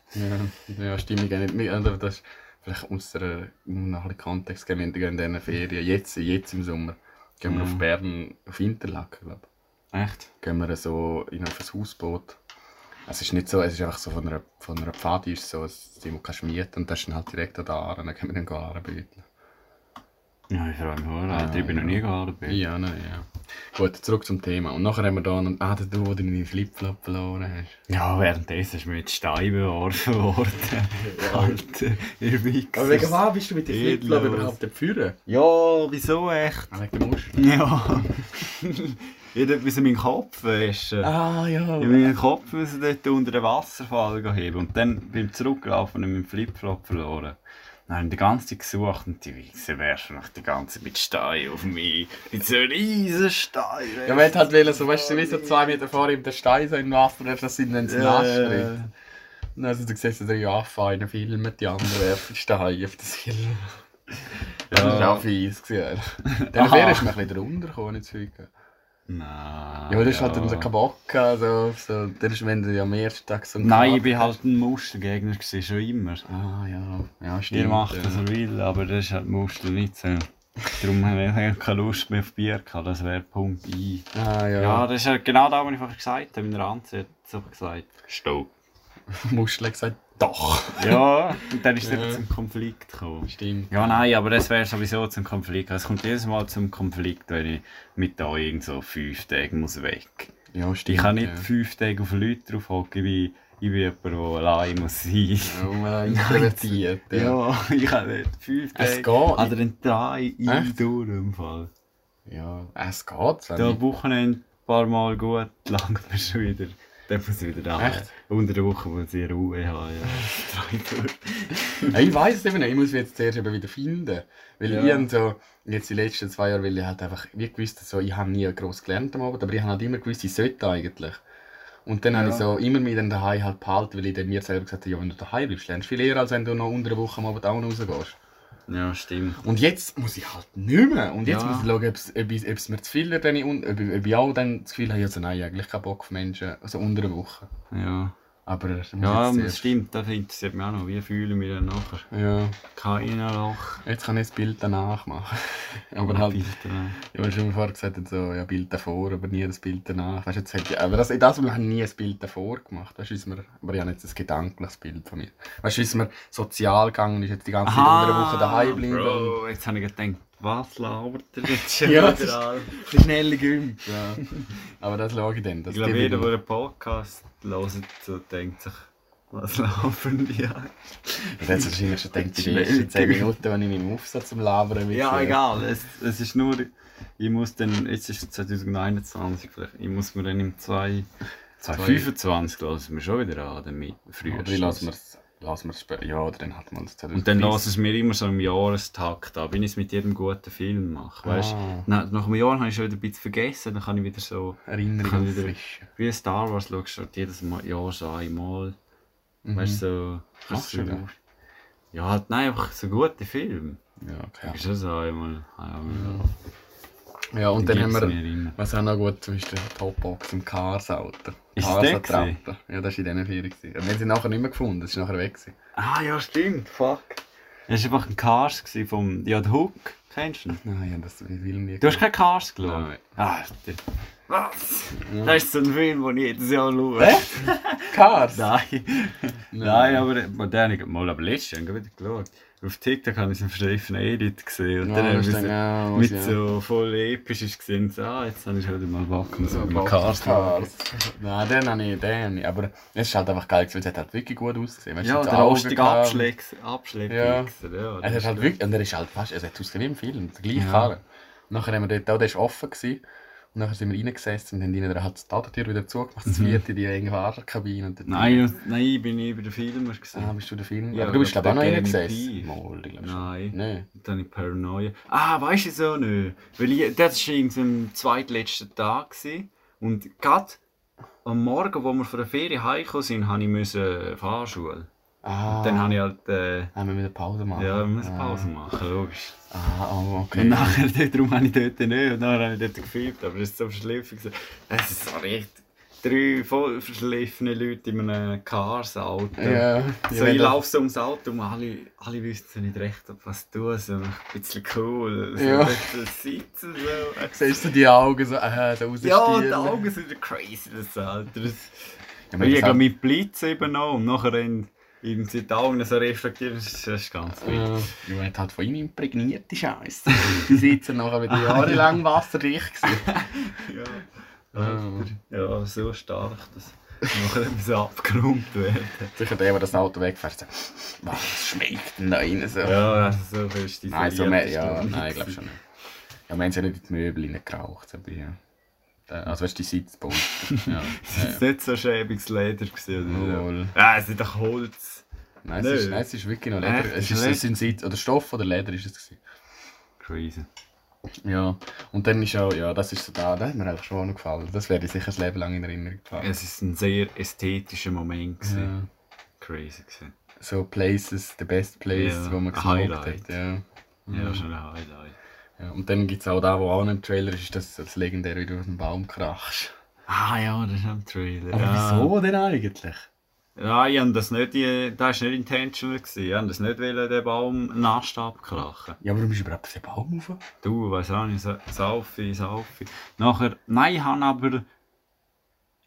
ja, stimme ich nicht mit. Aber das ist vielleicht aus der, um noch ein Kontext geben, wir gehen in diesen Ferien, jetzt, jetzt im Sommer, gehen wir Ja. auf Bern, auf Interlaken, glaube ich. Echt? gehen wir so in auf ein Hausboot. Es ist nicht so, es ist einfach so von einer, von einer Pfade ist so wo du kannst mieten und das ist dann halt direkt an der Aare, dann können wir dann Aare bieten. Ja, ich freue mich auch. Alter. Ich bin noch nie gehalten. Ja, nein, ja. Gut, zurück zum Thema. Und nachher haben wir da noch, ah, du, der deine Flipflop verloren hast. Ja, währenddessen ist mir mit Stein beworfen worden. Alter, ihr Wichser. Aber wegen was bist du mit den Flipflop überhaupt geführt? Ja, wieso echt? Ah, wegen der Muschel. Ja. ich bis in meinen Kopf waschen. Ah, ja. Ich habe meinen Kopf müssen dort unter den Wasserfall heben und dann beim Zurücklaufen und meinen Flipflop verloren. Dann habe ich die ganze Zeit gesucht und die Wichser werfen noch die ganze Zeit mit Stein auf mich. Mit so einem riesen Stein. Ja, man hat halt wollen, so, weißt du, wie so zwei Meter vor ihm der Stein so in den Wasser werfen, dass sie ihn ins Nass tritt. Und dann hast du gesehen, so drei Affen, einer filmt, die andere werfen Stein auf das. Das Ja. war auch fies. Dann wäre ich mir ein bisschen drunter gekommen, nicht zu viel. Nein. Ja, aber das ist halt dann so kein Bock, also, so, das ist, wenn du ja am ersten Tag so Nein, ich bin halt ein Mustergegner gewesen, schon immer. Ah, ja, ja, stimmt. Ihr macht ja. das, was ihr will, aber das ist halt Muster nicht so. Darum habe ich keine Lust mehr auf Bier gehabt, das wäre Punkt I. Ah, ja. Ja, das ist ja genau das, was ich vorher gesagt habe. Meine Ranze hat so gesagt. Stopp. Muschel hat gesagt, doch. Ja, und dann ist es Ja. zum Konflikt gekommen. Stimmt. Ja, nein, aber das wäre sowieso zum Konflikt. Es kommt jedes Mal zum Konflikt, wenn ich mit da irgend so fünf Tage muss weg. Ja, stimmt. Ich kann nicht ja. fünf Tage auf Leute drauf hocken, wie ich bin jemand, der allein muss sein. Ja, man introvertiert. Ja. Ja, ich kann nicht fünf Tage. Es geht. Oder dann drei durch im Fall. ja, es geht. Da Wochenende ein paar Mal gut, langt mir schon wieder. Dann muss ich wieder da. Echt? Unter der Woche muss ich Ruhe haben. Ja. Ja, ich weiß es eben nicht. Ich muss mich jetzt zuerst eben wieder finden. Weil Ja. ich so, jetzt die letzten zwei Jahre, weil ich halt einfach, wie gewusst, so, ich habe nie gross gelernt am Abend, aber ich habe halt immer gewusst, ich sollte eigentlich. Und dann habe ich so immer mich dann daheim halt behalten, weil ich dann mir selber gesagt habe, ja, wenn du daheim bleibst, lernst du viel eher, als wenn du noch unter der Woche am Abend auch noch rausgehst. Ja, stimmt. Und jetzt muss ich halt nicht mehr. Und jetzt Ja. muss ich schauen, ob es, mir zu viel un- ob, ob ich auch dann das Gefühl habe, also nein, eigentlich keinen Bock auf Menschen, also unter der Woche. Ja, Aber das muss ja jetzt das stimmt. Das interessiert mich auch noch. Wie fühle ich mich dann nachher? Ja, Kein Loch. jetzt kann ich das Bild danach machen. aber halt, Bitte. ja, weil schon vorher gesagt hat, so, ja, Bild davor, aber nie das Bild danach. Weißt, du, jetzt hätte ich, aber das, in das Mal habe ich nie ein Bild davor gemacht. Weißt mir, aber ich habe jetzt ein gedankliches Bild von mir. Weißt du, wie es mir sozial gegangen ist, jetzt die ganze Zeit unter der Woche daheim bleiben. und- Bro, jetzt habe ich gedacht, was labert der jetzt schon Ja, wieder das ist- an? Die schnelle Güm. Ja. Aber das schaue ich dann. Das Ich glaube, jeder, der einen Podcast hört, so denkt sich, was laufen die an? Das hat wahrscheinlich schon gedacht, die ersten 10 gehen. Minuten, wenn ich meinen Aufsatz zum Labern mit Ja, egal. Es, es ist nur, ich muss dann, jetzt ist es 2021 vielleicht, ich muss mir dann im 2, 2025 lassen wir schon wieder an, damit früher. Oder lassen wir es lassen wir's später. Ja, oder dann hat man es Und dann lasse es mir immer so im Jahrestakt an, wenn ich es mit jedem guten Film mache. Weißt? Ah. Na, nach einem Jahr habe ich schon wieder ein bisschen vergessen, dann kann ich wieder so, ich wieder- auffrischen. wie Star Wars schaust du jedes Mal, Jahr so einmal. Weißt du, so. Machst du so, das? Ja, halt, nein, einfach so gute Filme. Ja, okay. Ja. Schon so einmal. einmal Ja, und dann haben wir, mir immer. was auch noch gut ist, der Topbox im Cars-Auto. Ist Cars der Attrapper. Ja, das war in diesen Ferien. wir haben sie nachher nicht mehr gefunden, das ist nachher weg. gewesen. Ah, ja, stimmt, fuck. Es war einfach ein Cars vom. Ja, der Hook, kennst du ihn? Nein, ja, das will ich nie. Du hast keinen Cars geschaut? Nein. Ah, was? Das ist so ein Film, den ich jedes Jahr schaue. Hä? Cars? Nein. Nein, aber den habe ich mal aber letztes Jahr wieder geschaut. Auf TikTok habe ich einen Streifen Edit gesehen und Ja, dann habe ich ist so, dann auch, mit ja. so voll episch ist gesehen, so, ah, jetzt habe ich wieder mal Bock, so So, mit Cars. Cars. Nein, den habe ich, den habe ich. Aber es ist halt einfach geil, weil es hat halt wirklich gut ausgesehen. Weißt Ja, der rostige. Abschläge, Abschläge Ja. ja. Es halt ist- wirklich, und er ist halt fast, es hat ausgesehen im Film, der gleiche Ja. Karren. Nachher haben wir dort, auch der war offen gewesen. Und nachher sind wir reingesessen und haben ihnen halt die Ladentür wieder zugemacht, das vierte, die enge Fahrerkabine. Und Mhm. Nein, nein, ich bin nie bei den Filmen gesehen. Ah, bist du der Film? Ja, aber du bist ich glaube ich auch noch reingesessen. Mal, ich glaube. Nein. Nein. Dann ich Paranoia. Ah, weißt du so nicht? Weil ich, das war am zweitletzten Tag. Gewesen. Und gerade am Morgen, wo wir von der Ferien heimgekommen sind, habe ich müssen Fahrschule. Ah, Dann habe ich halt, äh, haben wir wieder Pause machen. ja, wir müssen Pause machen, logisch. Ah, oh, okay. Und nachher, darum habe ich dort nicht, und nachher habe ich dort gefilmt, aber das ist so verschliffen. Es ist so richtig, drei voll verschliffene Leute in einem Cars-Auto. Ja, So, ich laufe so ums Auto und alle, alle wissen nicht recht, ob was tun, so ein bisschen cool, so Ja. sitzen so. Siehst du die Augen so, äh, so rausstielen? Ja, die Augen sind crazy, das Alter. Das, Ja, ich auch- mit Blitz eben noch und nachher irgendwie die Augen so reflektieren, das ist, das ist ganz wichtig. Ja, er hat halt von ihm imprägnierte Scheiße. Die sitzen nachher wieder jahrelang wasserdicht. Ja. Alter. Ja, so stark, dass nachher etwas abgeräumt werden. Sicher der, der das Auto wegfährt, sagt, was schmeckt denn da rein? So. Ja, also so fest die nein, so mehr, ja, nein, ich glaube schon nicht. Ja, wir haben ja nicht in die Möbel geraucht. So bei, also weißt du, die ja, es war nicht so schäbiges Leder. Gewesen, oder? Ja, es ist doch Holz. Nein, es ist, nein, es ist wirklich noch Leder. Echt? Es Ist es sind Sitz, oder Stoff oder Leder ist es gewesen. Crazy. Ja, und dann ist auch, ja, das ist so da, das hat mir eigentlich schon gefallen. Das werde ich sicher das Leben lang in Erinnerung behalten. Es war ein sehr ästhetischer Moment. Gewesen. Ja. Crazy. Gewesen. So Places, the best place, Ja, wo man gesmoked hat. Ja. Ja, schon ein Highlight. Ja, und dann gibt es auch da, wo auch ein Trailer ist, das, das legendäre, wie du aus dem Baum krachst. Ah ja, das ist am Trailer. Aber ja. wieso denn eigentlich? Ja, ich das nicht, die- das war nicht intentional. Gewesen. Ich wollte das nicht wollen, den Baum nass abkrachen. Ja, warum bist du überhaupt auf den Baum rauf? Du, weiss auch nicht, Sa- Saufi, Saufi. Nachher, nein, ich habe aber...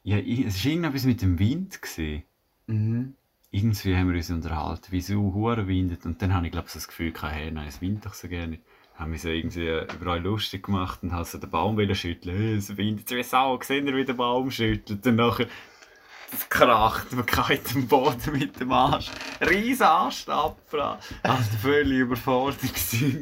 Ja, ich, es war irgendetwas mit dem Wind. Gewesen. Mhm. Irgendwie haben wir uns unterhalten, wie es so hure windet. Und dann habe ich, glaube ich, so das Gefühl gehabt, hey, nein, es windet doch so gerne. Dann habe mich so irgendwie überall lustig gemacht und habe so den Baum schütteln. Hey, es windet wie Sau, gesehen ihr, wie der Baum schüttelt. Und nachher, das kracht, man geht am Boden mit dem Arsch. Riesen Ast abgebrannt. Also völlig überfordert gewesen.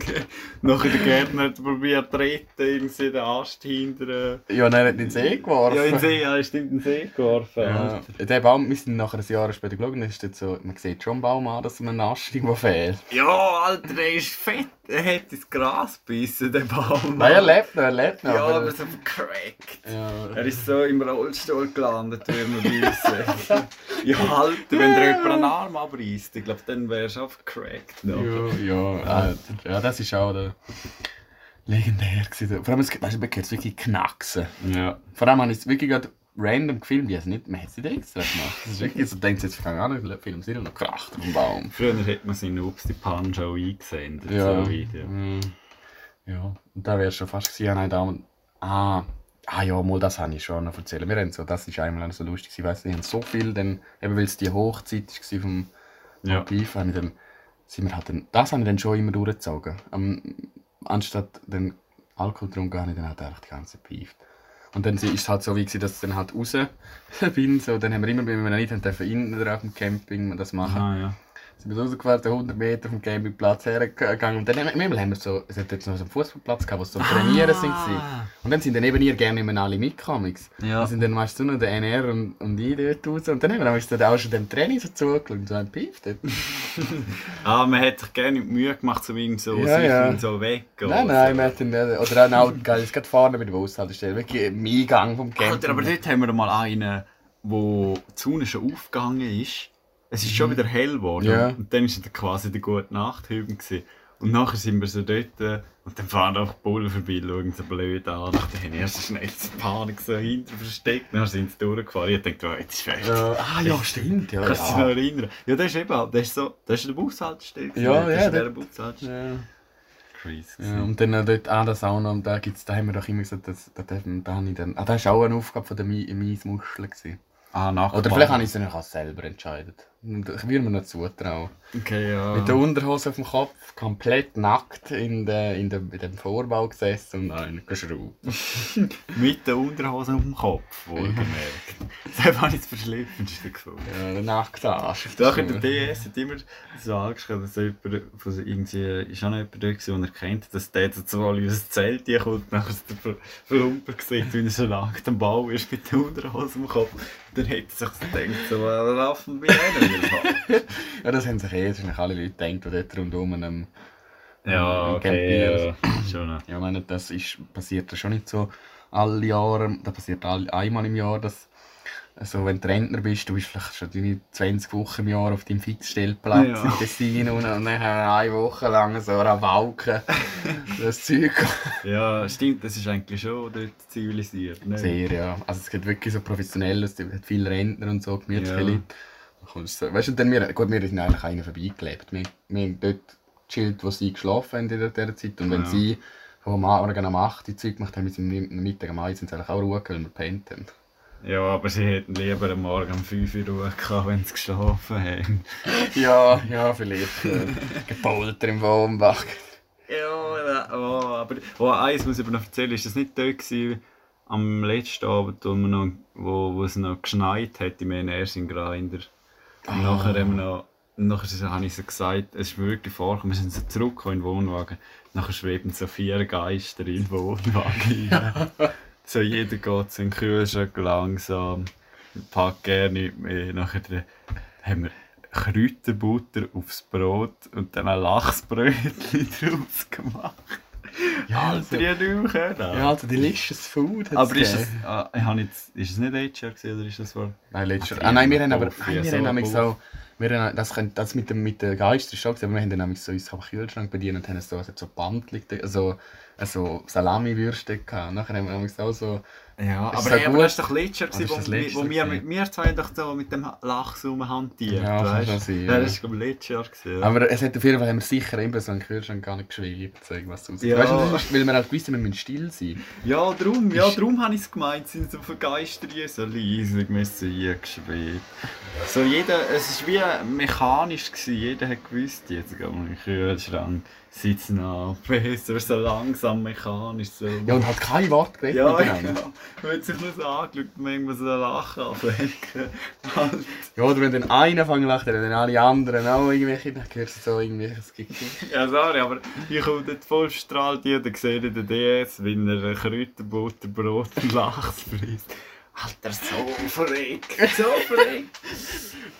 Nachher der Gärtner hat probiert zu retten, irgendwie den Ast hinter... äh, Ja, nein, er hat in den See geworfen. Ja, in den See, ja, stimmt, in den See geworfen. Ja, der Baum, wir sind nachher ein Jahr später geschaut, und ist dort so, man sieht schon am Baum an, dass ihm ein Ast irgendwo fehlt. Ja, Alter, der ist fett. Er hat ins Gras gebissen, der Baum. Nein, er lebt noch, er lebt noch. Ja, aber- aber so vercrackt. ja. Er ist so im Rollstuhl gelandet, würde man wissen. ja, Alter, wenn dir jemand einen Arm abreißt, ich glaube, dann wärst du auch vercrackt. Ja, ja, ja, das ist auch der legendär gewesen. Vor allem, es, weißt du, man hört es wirklich knacksen. Ja. Vor allem habe ich es wirklich gerade random gefilmt, ich es nicht, man hat es nicht extra gemacht. Das ist wirklich so, denkt jetzt, keine Ahnung, Film ist noch kracht dem Baum. Früher hat man seinen Ups die Punch auch eingesendet, Ja. so Video. Mm. Ja, und da du schon fast gewesen, nein, da und, ah, ah ja, mal das habe ich schon noch erzählt. Wir haben so, das ist einmal so lustig, ich nicht, wir haben so viel, dann, eben weil es die Hochzeit war vom Ja. Habe ich dann, sind wir halt dann, das habe ich dann schon immer durchgezogen. Am, anstatt den Alkohol getrunken, habe ich dann halt einfach die ganze Zeit beeft. Und dann ist es halt so, wie gewesen, dass ich dann halt raus bin, so, dann haben wir immer, wenn wir nicht haben dürfen, innen oder auf dem Camping das machen. Ah, ja. Sind wir rausgefahren, 100 Meter vom Campingplatz hergegangen. Und dann haben wir, haben wir so, es hat jetzt noch so einen Fußballplatz gehabt, wo so am Trainieren sind. Und dann sind dann eben ihr gerne immer alle mitgekommen. Ja. Dann sind dann meistens nur der NR und, und ich dort raus. Und dann haben wir dann auch schon dem Training so zugeschaut und so ein Pief dort. Ah, man hat sich gerne Mühe gemacht, um irgendwie so Ja, ja. so weg. Nein, nein, wir hatten, äh, oder auch geil, es geht vorne mit der Bushaltestelle, wirklich im Eingang vom Camping. Alter, aber dort haben wir mal einen, wo die Sonne schon aufgegangen ist. Es ist schon wieder hell geworden. Mhm. Ja. Und dann war dann quasi der gute Nacht gewesen. Und nachher sind wir so dort äh, und dann fahren auch die Bullen vorbei, schauen so blöd an. Dann haben wir erst schnell die Panik so hinter versteckt. Dann sind sie durchgefahren. Ich dachte, oh, jetzt ist fertig. Ja, ah ja, stimmt. Ja, Kannst du dich noch ja. erinnern? Ja, das ist eben, das ist so, das ist der Bushaltestelle. gewesen. Ja, das ja, ist der Bushaltestelle. Ja. Crazy. Ja, und dann dort an der Sauna, und da, gibt's, da haben wir doch immer gesagt, dass, da, dürfen- da, habe ich dann, ah, das war auch eine Aufgabe von der Mi- Miesmuschel. gewesen. Ah, nach Oder vielleicht habe ich es dann auch selber entscheiden. Und Ich würde mir noch zutrauen. Okay, ja. Mit der Unterhose auf dem Kopf, komplett nackt in, der, in, der, in dem Vorbau gesessen und einen geschraubt. Mit der Unterhose auf dem Kopf, wohlgemerkt. Das habe ich das Verschliffenste gefunden. Ja, der nackte Arsch. auf Doch, der in der. DS hat immer so angeschrieben, dass jemand von so irgendwie, ist auch noch jemand dort gewesen, den er kennt, dass der jetzt so alle aus dem Zelt hier kommt, nachher ist der Ver- Verlumper gesehen, wie er so nackt am Bau ist mit der Unterhose im Kopf. Dann hätte sich so gedacht, so, laufen wir denen? Ja, das haben sich eh wahrscheinlich alle Leute gedacht, die dort rundum einem Ja, okay, ja. Schon. Ja, ich meine, das ist, passiert ja schon nicht so alle Jahre. Das passiert all, einmal im Jahr, dass also wenn du Rentner bist, du bist vielleicht schon deine 20 Wochen im Jahr auf deinem Fixstellplatz Ja. in Tessin und dann eine Woche lang so eine Walke das Zeug. Ja, stimmt, das ist eigentlich schon dort zivilisiert. Ne? Sehr, ja. Also es geht wirklich so professionell, es hat viele Rentner und so, gemütliche Ja. Leute. Kommst Weißt du, dann wir, gut, wir sind eigentlich einer vorbeigelebt. Wir, wir haben dort gechillt, wo sie geschlafen haben in dieser, Zeit. Und wenn Ja. sie vom Morgen um 8 Uhr Zeug gemacht haben, wir sind am Mittag um 1 sind sie eigentlich auch ruhig, weil wir gepennt haben. Ja, aber sie hätten lieber am Morgen um 5 Uhr Ruhe gehabt, wenn sie geschlafen haben. Ja, ja, vielleicht. Äh, Gepolter im Wohnbach. Ja, oh, aber oh, eins muss ich aber noch erzählen, ist das nicht dort gewesen, am letzten Abend, wo, noch, wo, wo es noch geschneit hat im NRs in Grinder. Und nachher haben wir noch, nachher habe ich so gesagt, es ist wirklich vorgekommen, wir sind so zurückgekommen in den Wohnwagen, nachher schweben so vier Geister in den Wohnwagen rein. So jeder geht in den Kühlschrank langsam, packt gerne nicht mehr, nachher haben wir Kräuterbutter aufs Brot und dann ein Lachsbrötchen draus gemacht. Ja, Also, die nicht mehr können. Ja, also delicious food. Aber ist es, gegeben. ah, ich jetzt, ist es nicht HR gewesen, oder ist das wohl? Nein, Ach, Jahr. Ah, nein, wir haben aber wir haben so. Wir das, das mit dem, mit den Geistern ist schon aber wir haben dann nämlich so uns Kühlschrank bedient und haben so, also so Bandli, also, also Salami-Würste gehabt. Nachher haben wir so. Ja, aber, gut. das ist doch letztes Jahr, das wo, wo wir, wir zwei doch so mit dem Lachs rumhantiert, Ja, kann weißt schon sein, Ja, ja. das ich letztes Jahr gewesen. ja. Aber es hat auf jeden Fall haben wir sicher immer so einen Kühlschrank gar nicht geschwebt, so irgendwas raus. Ja. Weißt du, das ist, weil wir halt gewusst haben, wir müssen still sein. Ja, darum, ja, darum habe ich es gemeint, sie sind so vergeistert, so leise, müssen hier geschwebt. So jeder, es war wie mechanisch, gewesen. jeder hat gewusst, jetzt gehen wir in den Kühlschrank, sitzen ab, besser, so langsam mechanisch. So. Ja, und halt kein Wort geredet Ja, genau. Hat sich nur so angeschaut, manchmal so ein Lachen. Halt. Ja, oder wenn dann einer fängt zu lachen, dann alle anderen auch irgendwelche, dann hörst du so irgendwelches Gekicher. Ja, sorry, aber ich komme dort voll strahlt dann sehe ich den DS, wie er Kräuterbutter, Brot und Lachs frisst. Alter, so verrückt, so verrückt.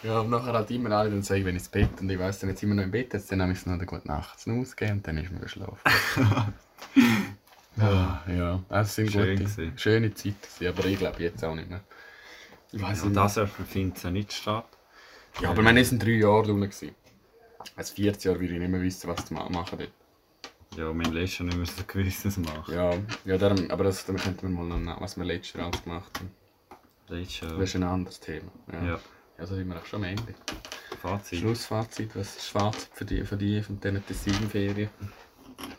Ja, und nachher halt immer alle dann sagen, wenn ich ins Bett und ich weiss dann jetzt immer noch im Bett, jetzt dann habe ich es noch eine gute Nacht zu ausgeben und dann ist man geschlafen. ja, ja, das sind Schön gute, gewesen. schöne Zeiten aber ich glaube jetzt auch nicht mehr. Ich Also nicht. das findet ja nicht statt. Ja, aber wir waren drei Jahre gewesen. Als 14 Jahre würde ich nicht mehr wissen, was zu ma- machen dort. Ja, mein Leben schon nicht mehr so gewisses machen. Ja, ja darum, aber das damit könnten wir mal noch, nach- was wir letztes Jahr alles gemacht haben. Das ist ein anderes Thema. Ja, Ja, ja da sind wir auch schon am Ende. Fazit. Schlussfazit, was ist das Fazit für die, für die von diesen Tessin-Ferien?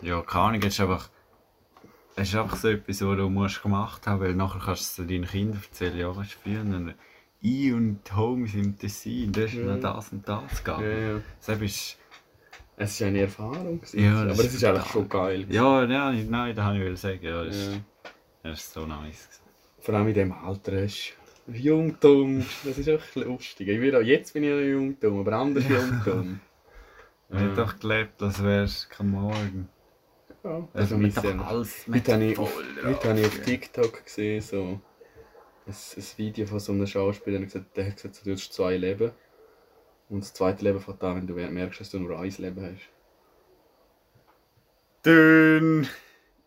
Ja, keine Ahnung, es ist einfach... Es ist einfach so etwas, was du musst gemacht haben weil nachher kannst du es deinen Kindern erzählen, ja, du, früher ich und Homies im Tessin, da ist Ja. noch das und das gegangen. ja. Das ist... Es war eine Erfahrung. Ja, aber das es ist eigentlich schon geil. Ja, ja, nein, das wollte ich sagen. Ja, das, Ja. ist, das ist so nice. Vor allem in diesem Alter ist Jungtum, das ist auch lustig. Ich bin auch, jetzt bin ich noch Jungtum, aber anders Jungtum. Wir haben doch gelebt, als wär's kein Morgen. Ja, Also also mit mit dem, alles Heute habe ich, voll drauf, habe ich auf ja. TikTok gesehen, so ein, ein Video von so einem Schauspieler, der hat gesagt, der hat gesagt, du hast zwei Leben. Und das zweite Leben fängt an, wenn du merkst, dass du nur ein Leben hast. Dünn!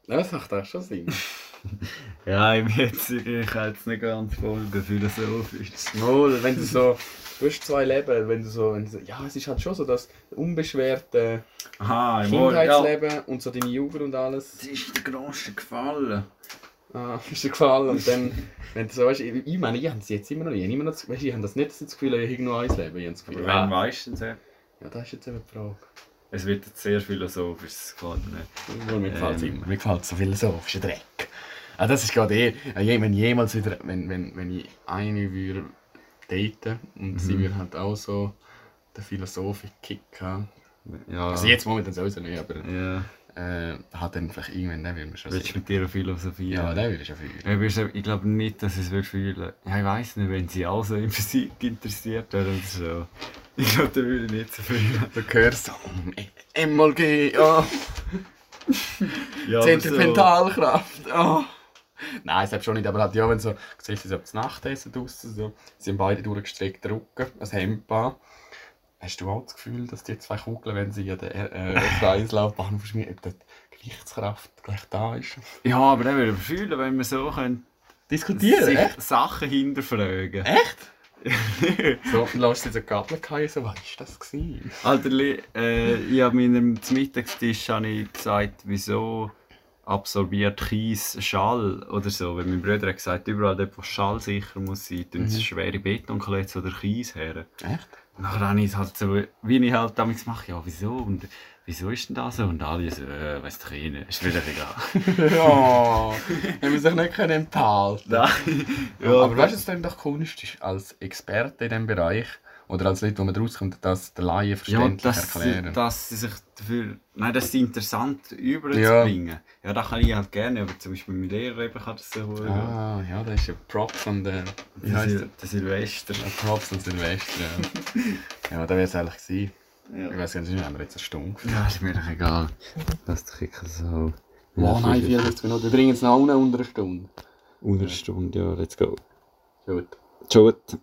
Ja, das macht auch schon Sinn. Ja, im jetzigen, ich kann jetzt nicht ganz folgen, philosophisch. Mal, wenn du so, du hast zwei Leben, wenn du so, wenn du so ja, es ist halt schon so das unbeschwerte Aha, Kindheitsleben und so deine Jugend und alles. Das ist der grösste gefallen. Ah, ist dir gefallen. Und dann, wenn du so weißt, ich, ich meine, ich habe das jetzt immer noch nicht. Ich habe, immer noch, weißt, ich habe das nicht das Gefühl, ich habe nur ein Leben. Ich habe das Gefühl, weißt du denn so? ja, das ist jetzt eben die Frage. Es wird jetzt sehr philosophisch, das gefällt mir nicht. Mir gefällt es Ähm. immer. Mir gefällt so philosophischer Dreck. Ah, das ist gerade eh, äh, wenn jemals wieder, wenn, wenn, wenn ich eine würde daten und sie würde halt auch so den Philosophik-Kick haben. Ja, Also jetzt momentan sowieso nicht, aber ja. äh, hat dann vielleicht irgendwann, den will man schon Willst du mit dir philosophieren? Ja, den würde ich schon fühlen. Ich glaube nicht, dass es wird fühlen. Ja, ich weiß nicht, wenn sie also in Physik interessiert wären oder so. Ich glaube, da würde ich nicht so fühlen. Du hörst so, mm, MLG, ja. Ja, Zentripetalkraft. Oh. Nein, selbst schon nicht, aber halt, ja, wenn so, du siehst, sie so das Nachtessen draussen, so, haben beide durchgestreckte Rücken, ein Hemd an. Hast du auch das Gefühl, dass die zwei Kugeln, wenn sie an der äh, Kreislaufbahn verschmieren, ob die Gewichtskraft gleich da ist? Ja, aber dann würde ich fühlen, wenn wir so können, Diskutieren, sich echt? Sachen hinterfragen. Echt? So, dann lässt sie so Gabel fallen, so, was war das? Gewesen? Alter, äh, ich habe meinem Mittagstisch habe ich gesagt, wieso absorbiert Kies, Schall oder so. Weil mein Bruder hat gesagt, überall dort, wo Schall sicher muss sein, tun sie schwere Betonklötze oder Kies her. Echt? Und dann habe ich es halt so, wie ich halt damals mache, ja, wieso? Und wieso ist denn das so? Und alle so, äh, weiss doch nicht, ist wieder egal. ja, haben wir sich nicht können enthalten Nein. Aber weißt du, was dann doch Kunst ist, als Experte in diesem Bereich oder als Leute, die man rauskommt, das der Laie ja, verständlich dass, erklären. dass sie sich dafür, nein, dass sie interessant überzubringen. Ja. das kann ich halt gerne, aber zum Beispiel mein Lehrer eben kann das so gut. Ah, ja, das ist ein Prop von der. Wie Der, Sil der? Silvester. Ein Prop von Silvester, ja. ja, da wäre es eigentlich gewesen. Ja. Ich weiß gar nicht, haben wir jetzt eine Stunde. Ja, ist mir doch egal. Lass dich so. Oh nein, 54 Minuten. Wir bringen es noch unter einer Stunde. Unter einer Stunde, ja, let's go. Gut. Gut.